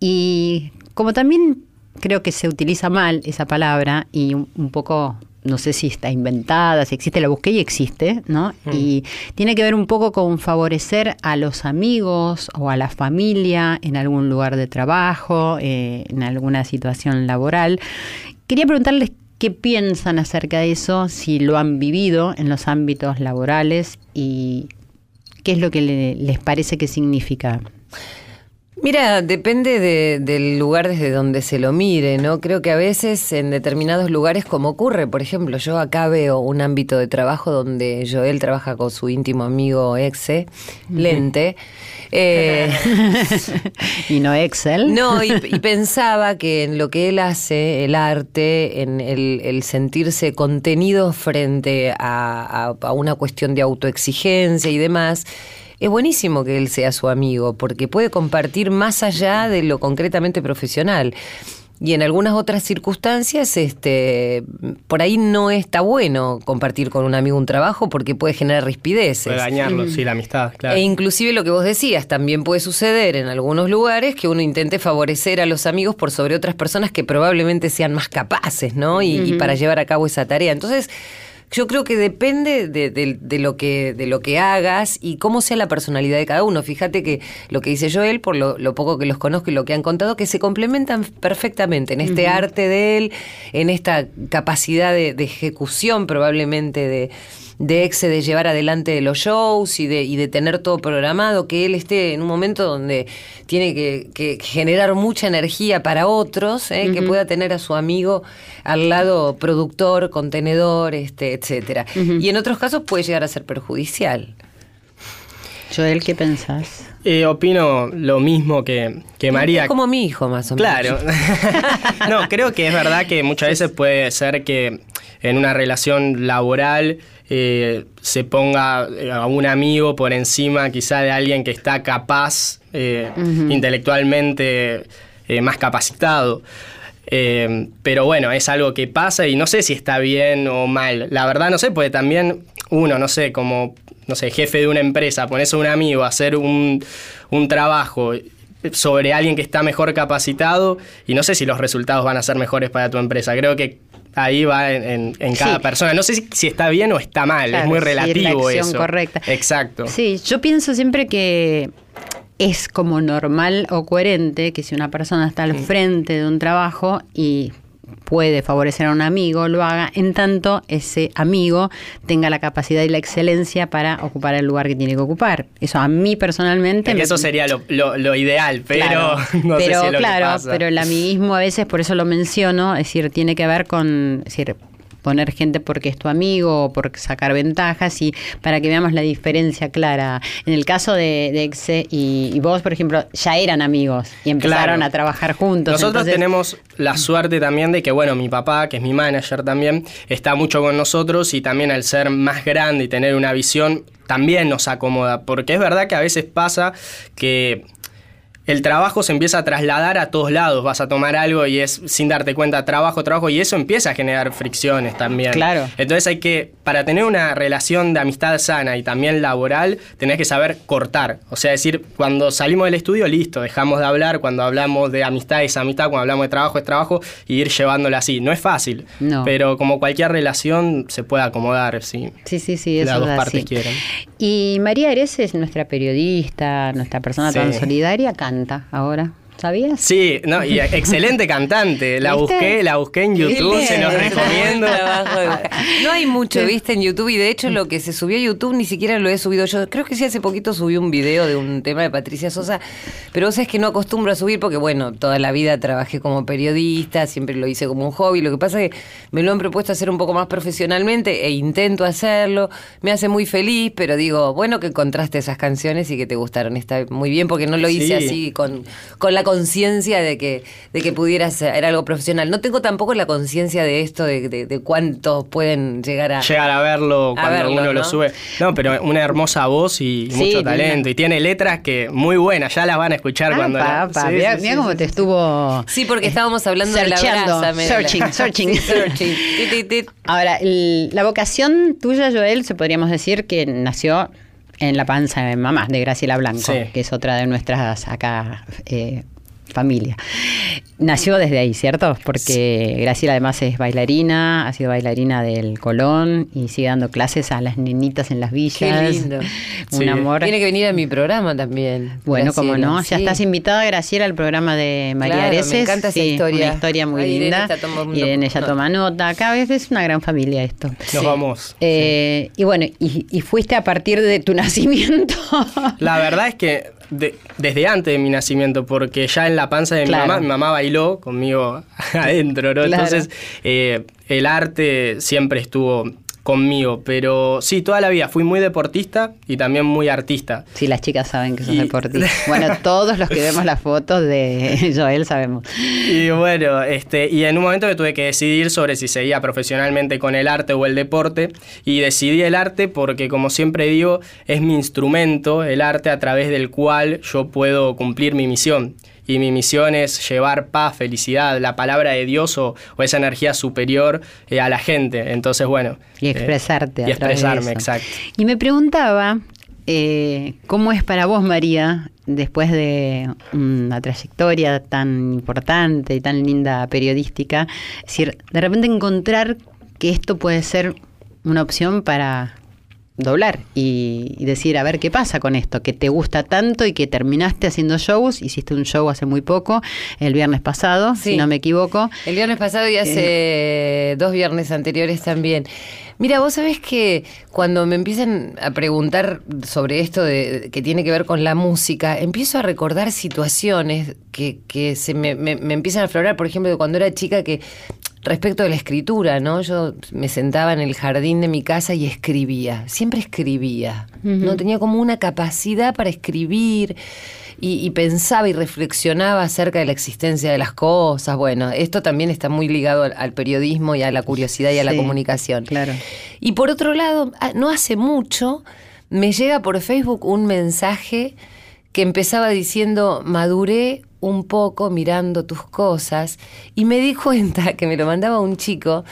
A: Y como también creo que se utiliza mal esa palabra y un, poco no sé si está inventada, si existe, la busqué y existe, ¿no? Mm. Y tiene que ver un poco con favorecer a los amigos o a la familia en algún lugar de trabajo, eh, en alguna situación laboral. Quería preguntarles qué piensan acerca de eso, si lo han vivido en los ámbitos laborales y qué es lo que les parece que significa.
D: Mira, depende del lugar desde donde se lo mire, ¿no? Creo que a veces en determinados lugares, como ocurre, por ejemplo, yo acá veo un ámbito de trabajo donde Joel trabaja con su íntimo amigo Exe, Lente.
A: Eh, [laughs] y no Excel.
D: No, y, pensaba que en lo que él hace, el arte, en el, sentirse contenido frente a una cuestión de autoexigencia y demás, es buenísimo que él sea su amigo, porque puede compartir más allá de lo concretamente profesional. Y en algunas otras circunstancias, este, por ahí no está bueno compartir con un amigo un trabajo porque puede generar rispideces.
E: Puede dañarlo, sí, la amistad, claro.
D: E inclusive lo que vos decías, también puede suceder en algunos lugares que uno intente favorecer a los amigos por sobre otras personas que probablemente sean más capaces, ¿no? Y, y para llevar a cabo esa tarea. Entonces, yo creo que depende de, lo que, de lo que hagas y cómo sea la personalidad de cada uno. Fíjate que lo que dice Joel, por lo, poco que los conozco y lo que han contado, que se complementan perfectamente en este arte de él, en esta capacidad de ejecución probablemente de de Exe de llevar adelante los shows y de, y de tener todo programado, que él esté en un momento donde tiene que, generar mucha energía para otros, ¿eh? que pueda tener a su amigo al lado productor, contenedor, este, etcétera. Y en otros casos puede llegar a ser perjudicial.
A: Joel, ¿qué pensás?
E: Eh, opino lo mismo que, que María.
D: como mi hijo, más o
E: menos. Claro. [laughs] no, creo que es verdad que muchas veces puede ser que en una relación laboral eh, se ponga eh, a un amigo por encima quizá de alguien que está capaz, eh, intelectualmente más capacitado. pero bueno, es algo que pasa y no sé si está bien o mal. La verdad no sé, porque también uno, no sé, como, no sé, jefe de una empresa, pones a un amigo a hacer un, un trabajo sobre alguien que está mejor capacitado y no sé si los resultados van a ser mejores para tu empresa. Creo que ahí va en, cada persona. No sé si, está bien o está mal, es muy relativo eso.
A: correcta.
E: Exacto.
A: Sí, yo pienso siempre que es como normal o coherente que si una persona está al frente de un trabajo y puede favorecer a un amigo, lo haga, en tanto ese amigo tenga la capacidad y la excelencia para ocupar el lugar que tiene que ocupar. Eso a mí personalmente...
E: eso sería lo, ideal, pero [laughs] no sé si
A: claro, pero el amiguismo a veces, por eso lo menciono, es decir, tiene que ver con... decir, poner gente porque es tu amigo o por sacar ventajas y para que veamos la diferencia clara. En el caso de, Exe y, vos, por ejemplo, ya eran amigos y empezaron a trabajar juntos.
E: Nosotros tenemos la suerte también de que, bueno, mi papá, que es mi manager también, está mucho con nosotros y también al ser más grande y tener una visión, también nos acomoda, porque es verdad que a veces pasa que el trabajo se empieza a trasladar a todos lados. Vas a tomar algo y es sin darte cuenta trabajo, trabajo, y eso empieza a generar fricciones también.
A: Claro.
E: Entonces hay que, para tener una relación de amistad sana y también laboral, tenés que saber cortar. O sea, decir, cuando salimos del estudio, listo, dejamos de hablar, cuando hablamos de amistad es amistad, cuando hablamos de trabajo es trabajo, y ir llevándola así. No es fácil,
A: No.
E: pero como cualquier relación se puede acomodar, sí.
A: Sí, sí, sí, eso
E: Las dos
A: es
E: partes quieren.
A: Y María Eres es nuestra periodista, nuestra persona
E: Sí.
A: tan solidaria, ahora. ¿Sabías?
E: Sí, no, y [laughs] excelente cantante. La
A: ¿Viste?
E: busqué, la busqué en YouTube,
A: ¿Viste?
E: se los recomiendo. [laughs]
D: No hay mucho, viste, en YouTube. Y de hecho, lo que se subió a YouTube ni siquiera lo he subido yo. Creo que sí, hace poquito subí un video de un tema de Patricia Sosa. Pero vos sabés que no acostumbro a subir porque, bueno, toda la vida trabajé como periodista, siempre lo hice como un hobby. Lo que pasa es que me lo han propuesto hacer un poco más profesionalmente e intento hacerlo. Me hace muy feliz, pero digo, bueno que encontraste esas canciones y que te gustaron. Está muy bien porque no lo hice
E: Sí.
D: así con, con la conciencia de que, de que pudiera ser algo profesional. No tengo tampoco la conciencia de esto, de, de, de cuántos pueden llegar a...
E: Llegar a verlo cuando
D: verlo,
E: uno
D: ¿no?
E: lo sube. No, pero una hermosa voz y
A: Sí,
E: mucho talento. Y tiene letras que muy buenas, ya las van a escuchar
A: Ah,
E: cuando la-
A: papá,
E: Sí,
A: mira,
E: sí,
A: mira
E: sí,
A: cómo
E: sí,
A: te estuvo.
D: Sí, porque estábamos hablando de la brasa.
A: searching, searching. [laughs]
D: Sí, searching. Tit, tit, tit.
A: Ahora, la vocación tuya, Joel, se podríamos decir que nació en la panza de mamá, de Graciela Blanco,
E: Sí.
A: que es otra de nuestras acá eh, familia. Nació desde ahí, ¿cierto? Porque Graciela además es bailarina, ha sido bailarina del Colón y sigue dando clases a las nenitas en las villas.
D: Qué lindo.
A: Un
E: Sí.
A: amor.
D: Tiene que venir a mi programa también.
A: Bueno, como
D: Graciela,
A: no, ya
D: sí.
A: estás invitada, Graciela, al programa de María
D: Claro, me
A: Areces.
D: encanta esa
A: Sí,
D: historia.
A: Una historia muy
D: Ay,
A: linda. Irene ya
D: nota.
A: toma nota. Cada vez es una gran familia esto.
E: Nos vamos.
A: Eh, Y bueno, y, y fuiste a partir de tu [laughs] nacimiento.
E: La verdad es que de- desde antes de mi nacimiento, porque ya en la panza de
A: Claro.
E: mi mamá, mi mamá bailó conmigo [laughs] adentro, ¿no?
A: Claro.
E: Entonces, eh, el arte siempre estuvo conmigo, pero sí, toda la vida fui muy deportista y también muy artista.
A: Sí, las chicas saben que sos
E: Y-
A: deportista. [laughs] Bueno, todos los que vemos las fotos de [laughs] Joel sabemos.
E: Y bueno, este, y en un momento que tuve que decidir sobre si seguía profesionalmente con el arte o el deporte, y decidí el arte porque, como siempre digo, es mi instrumento, el arte a través del cual yo puedo cumplir mi misión. Y mi misión es llevar paz, felicidad, la palabra de Dios o, o esa energía superior eh, a la gente. Entonces, bueno.
A: Y
E: eh,
A: expresarte.
E: y
A: de
E: expresarme,
A: eso.
E: exacto.
A: Y me preguntaba, eh, ¿cómo es para vos, María, después de una trayectoria tan importante y tan linda periodística, es decir, de repente encontrar que esto puede ser una opción para doblar y, y decir, a ver qué pasa con esto, que te gusta tanto y que terminaste haciendo shows, hiciste un show hace muy poco, el viernes pasado,
D: Sí.
A: si no me equivoco.
D: El viernes pasado y hace dos viernes anteriores también. Mira, vos sabés que cuando me empiezan a preguntar sobre esto de, que tiene que ver con la música, empiezo a recordar situaciones que, que se me, me- me empiezan a aflorar, por ejemplo, de cuando era chica que respecto de la escritura, ¿no? Yo me sentaba en el jardín de mi casa y escribía, siempre escribía, ¿no? Tenía como una capacidad para escribir y, y pensaba y reflexionaba acerca de la existencia de las cosas. Bueno, esto también está muy ligado al, al periodismo y a la curiosidad y a la comunicación.
A: claro.
D: Y por otro lado, ah, no hace mucho me llega por Facebook un mensaje que empezaba diciendo, maduré un poco mirando tus cosas y me di cuenta que me lo mandaba un chico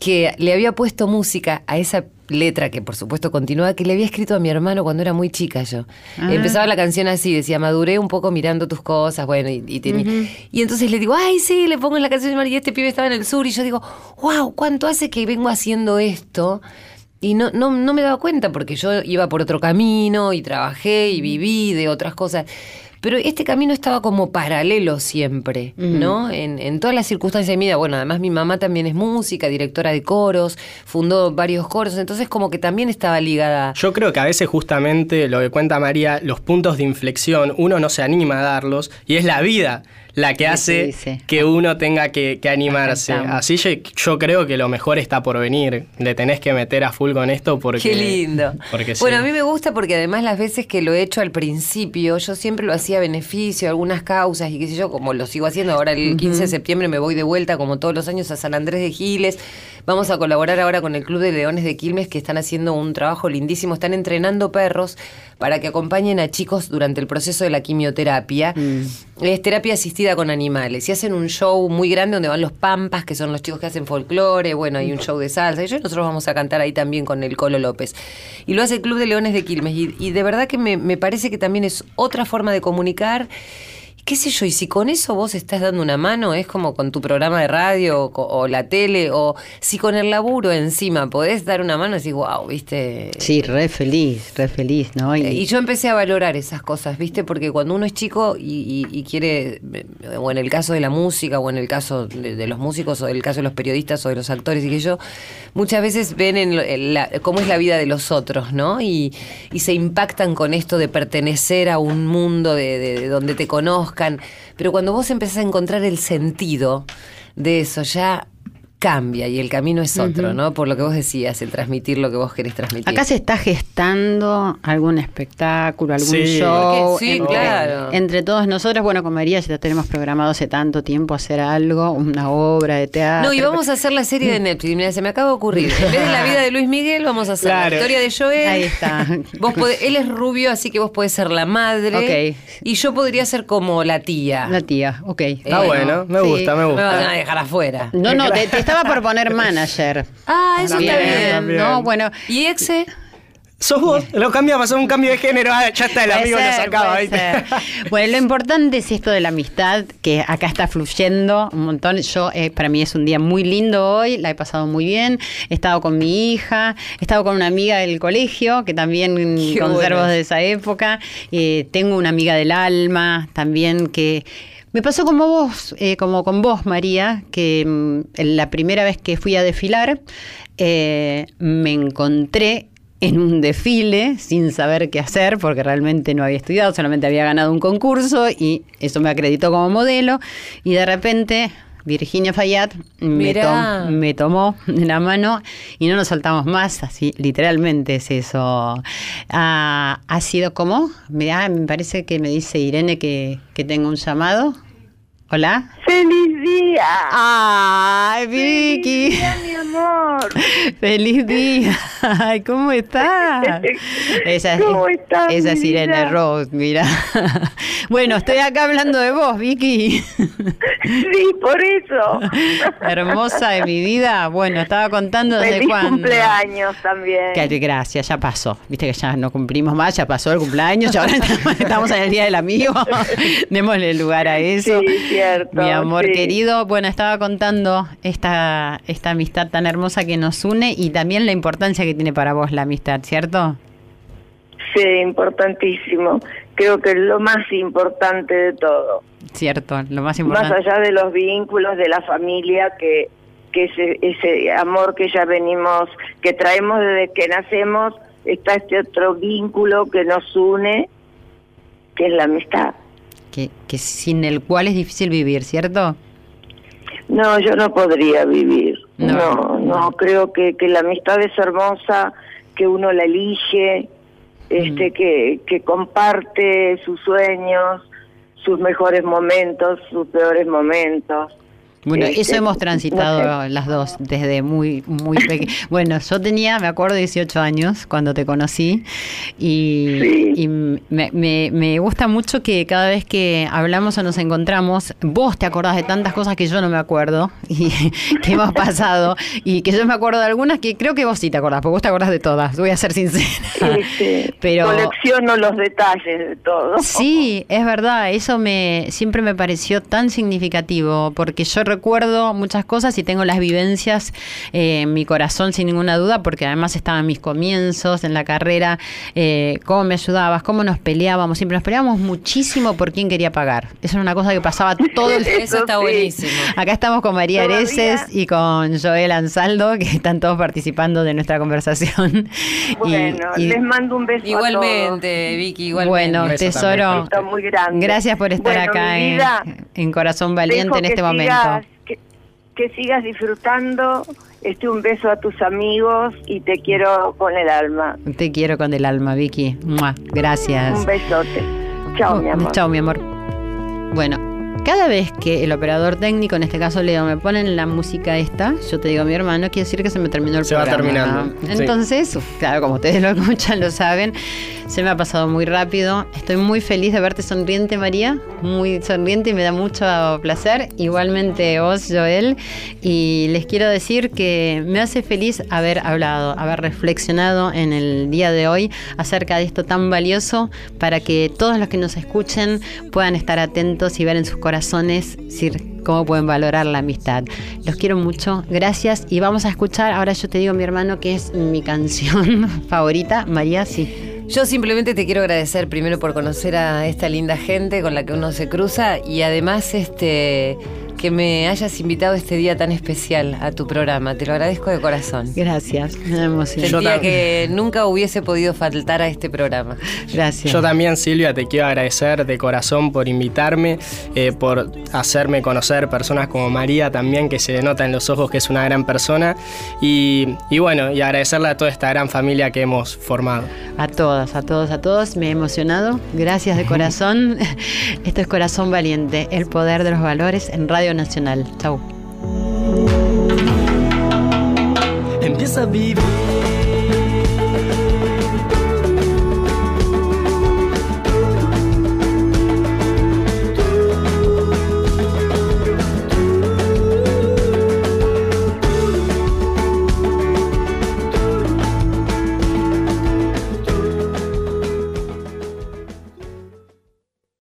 D: que le había puesto música a esa letra que por supuesto continúa, que le había escrito a mi hermano cuando era muy chica yo.
A: Ah.
D: Empezaba la canción así, decía, maduré un poco mirando tus cosas, bueno, y, y tenía- y entonces le digo, ay, sí, le pongo en la canción y este pibe estaba en el sur y yo digo, wow, ¿cuánto hace que vengo haciendo esto? Y no, no, no me daba cuenta porque yo iba por otro camino y trabajé y viví de otras cosas. Pero este camino estaba como paralelo siempre, ¿no? En, en todas las circunstancias de mi vida. Bueno, además mi mamá también es música, directora de coros, fundó varios coros, entonces como que también estaba ligada.
E: Yo creo que a veces justamente lo que cuenta María, los puntos de inflexión, uno no se anima a darlos y es la vida la que hace
A: sí, sí.
E: que uno tenga que, que animarse. Así yo, yo creo que lo mejor está por venir. Le tenés que meter a full con esto porque...
D: Qué lindo.
E: Porque sí.
D: Bueno, a mí me gusta porque además las veces que lo he hecho al principio, yo siempre lo hacía hacía beneficio, algunas causas y qué sé yo, como lo sigo haciendo. Ahora el 15 de septiembre me voy de vuelta, como todos los años, a San Andrés de Giles. Vamos a colaborar ahora con el Club de Leones de Quilmes, que están haciendo un trabajo lindísimo. Están entrenando perros para que acompañen a chicos durante el proceso de la quimioterapia. Es terapia asistida con animales. Y hacen un show muy grande donde van los pampas, que son los chicos que hacen folclore. Bueno, hay un show de salsa. Y nosotros vamos a cantar ahí también con el Colo López. Y lo hace el Club de Leones de Quilmes. Y, y de verdad que me, me parece que también es otra forma de comunicar qué sé yo, y si con eso vos estás dando una mano, es como con tu programa de radio o, o la tele, o si con el laburo encima podés dar una mano, decís, wow, viste.
A: Sí, re feliz, re feliz, ¿no?
D: Eh, Y yo empecé a valorar esas cosas, ¿viste? Porque cuando uno es chico y, y- y quiere, o en el caso de la música, o en el caso de, de los músicos, o en el caso de los periodistas, o de los actores, y que yo, muchas veces ven en, la- cómo es la vida de los otros, ¿no? Y, y se impactan con esto de pertenecer a un mundo de, de- de donde te conozcan. Pero cuando vos empezás a encontrar el sentido de eso, ya cambia y el camino es otro, ¿no? Por lo que vos decías, el transmitir lo que vos querés transmitir.
A: Acá se está gestando algún espectáculo, algún
E: Sí.
A: show.
D: Sí,
A: entre,
D: claro.
A: entre todos nosotros, bueno, con María ya tenemos programado hace tanto tiempo hacer algo, una obra de teatro.
D: No, y vamos a hacer la serie de Netflix. Mira, se me acaba de ocurrir. En vez de la vida de Luis Miguel, vamos a hacer la historia de Joel.
A: Ahí está.
D: Vos podés- él es rubio, así que vos podés ser la madre.
A: Ok.
D: Y yo podría ser como la tía.
A: La tía, ok.
E: Está
D: Eh,
E: bueno, me
A: sí.
E: gusta, me
D: Me
E: gusta.
D: van a dejar afuera.
A: No, no, [laughs] te, te estaba por poner manager.
D: Ah, eso
E: También,
D: está bien.
E: también.
A: No, bueno.
D: ¿Y exe?
E: Sos vos, lo cambiamos a un cambio de género, ah, ya está, el
A: Puede
E: amigo lo
A: ser,
E: sacaba, ¿viste?
A: ser. [laughs] Bueno, lo importante es esto de la amistad, que acá está fluyendo un montón. Yo, eh, para mí es un día muy lindo hoy, la he pasado muy bien. He estado con mi hija, he estado con una amiga del colegio, que también
D: Qué
A: conservo
D: bueno.
A: de esa época. Eh, tengo una amiga del alma también que... Me pasó como vos, eh, como con vos, María, que mm, la primera vez que fui a desfilar, eh, me encontré en un desfile sin saber qué hacer, porque realmente no había estudiado, solamente había ganado un concurso y eso me acreditó como modelo. Y de repente Virginia Fayad me,
D: Mirá.
A: tom- me tomó de la mano y no nos soltamos más, así literalmente es eso. Ah, ha sido como, me, ah, me parece que me dice Irene que, que tengo un llamado. Hola.
G: ¡Feliz día!
A: ¡Ay, Vicky!
G: ¡Día, mi amor! [laughs]
A: ¡Feliz día! Ay, ¿cómo estás? Esa,
G: ¿Cómo estás,
A: Esa es
G: mi
A: Irene
G: vida?
A: Rose, mira. [laughs] Bueno, estoy acá hablando de vos, Vicky. [laughs]
G: Sí, por eso.
A: Hermosa de mi vida. Bueno, estaba contando desde
G: Feliz
A: cuándo.
G: cumpleaños también.
A: Que- Gracias, ya pasó. Viste que ya no cumplimos más, ya pasó el cumpleaños, ya ahora estamos en el Día del Amigo. Démosle lugar a eso.
G: Sí, cierto,
A: Mi amor
G: sí.
A: querido, bueno, estaba contando esta, esta amistad tan hermosa que nos une y también la importancia que tiene para vos la amistad, ¿cierto?
G: Sí, importantísimo. Creo que es lo más importante de todo.
A: Cierto, lo más
G: Más
A: importante.
G: allá de los vínculos de la familia, que, que ese, ese amor que ya venimos, que traemos desde que nacemos, está este otro vínculo que nos une, que es la amistad.
A: Que, que sin el cual es difícil vivir, ¿cierto?
G: No, yo no podría vivir.
A: No.
G: No, no, creo que, que la amistad es hermosa, que uno la elige, este,
A: Mm.
G: que, que comparte sus sueños, sus mejores momentos, sus peores momentos.
A: Bueno,
G: Este,
A: eso hemos
G: no
A: transitado las dos desde muy, muy pequeña. Bueno, yo tenía, me acuerdo, 18 años cuando te conocí y,
G: Sí.
A: y me, me- me gusta mucho que cada vez que hablamos o nos encontramos, vos te acordás de tantas cosas que yo no me acuerdo y [laughs] que hemos pasado y que yo me acuerdo de algunas que creo que vos sí te acordás, porque vos te acordás de todas, voy a ser sincera.
G: Este, [laughs]
A: Pero
G: Colecciono los detalles de todo.
A: Sí, es verdad, eso me siempre me pareció tan significativo porque yo recuerdo muchas cosas y tengo las vivencias eh, en mi corazón sin ninguna duda porque además estaban mis comienzos en la carrera, eh, cómo me ayudabas, cómo nos peleábamos, siempre nos peleábamos muchísimo por quién quería pagar. Eso era una cosa que pasaba todo el [laughs]
D: Eso está buenísimo.
A: Acá estamos con María
G: Todavía-
A: Areces y con Joel Ansaldo, que están todos participando de nuestra conversación. [laughs]
G: Bueno,
A: y-
G: les mando un beso a
D: Igualmente, Vicky, igualmente.
A: bueno, tesoro,
E: también.
G: Está muy grande.
A: gracias por estar
G: Bueno,
A: acá en, en Corazón. Valiente en este momento.
G: Que, sigas disfrutando. Este, un beso a tus amigos y te quiero con el alma.
A: Te quiero con el alma, Vicky. Gracias.
G: Un besote. Chao, mi amor.
A: Chao, mi amor. Bueno, cada vez que el operador técnico, en este caso Leo, me ponen la música esta, yo te digo a mi hermano, quiere decir que se me terminó el
E: Se
A: programa.
E: va terminando, sí.
A: Entonces, claro, como ustedes lo [laughs] escuchan, lo saben, se me ha pasado muy rápido. Estoy muy feliz de verte sonriente, María, muy sonriente y me da mucho placer. Igualmente vos, Joel. Y les quiero decir que me hace feliz haber hablado, haber reflexionado en el día de hoy acerca de esto tan valioso para que todos los que nos escuchen puedan estar atentos y ver en sus corazones si- cómo pueden valorar la amistad. Los quiero mucho, gracias y vamos a escuchar, ahora yo te digo mi hermano que es mi canción [laughs] favorita, María, sí.
D: Yo simplemente te quiero agradecer primero por conocer a esta linda gente con la que uno se cruza y además este que me hayas invitado este día tan especial a tu programa. Te lo agradezco de corazón.
A: Gracias, me emociona.
E: Yo
D: Sentía que nunca hubiese podido faltar a este programa.
A: Gracias.
E: Yo también, Silvia, te quiero agradecer de corazón por invitarme, eh, por hacerme conocer personas como María también, que se nota en los ojos que es una gran persona. Y, y bueno, y agradecerle a toda esta gran familia que hemos formado.
A: A todos, a todos, a todos. Me he emocionado. Gracias de corazón. [laughs] Esto es Corazón Valiente, el poder de los valores en Radio Nacional. Chau.
B: Empieza a vivir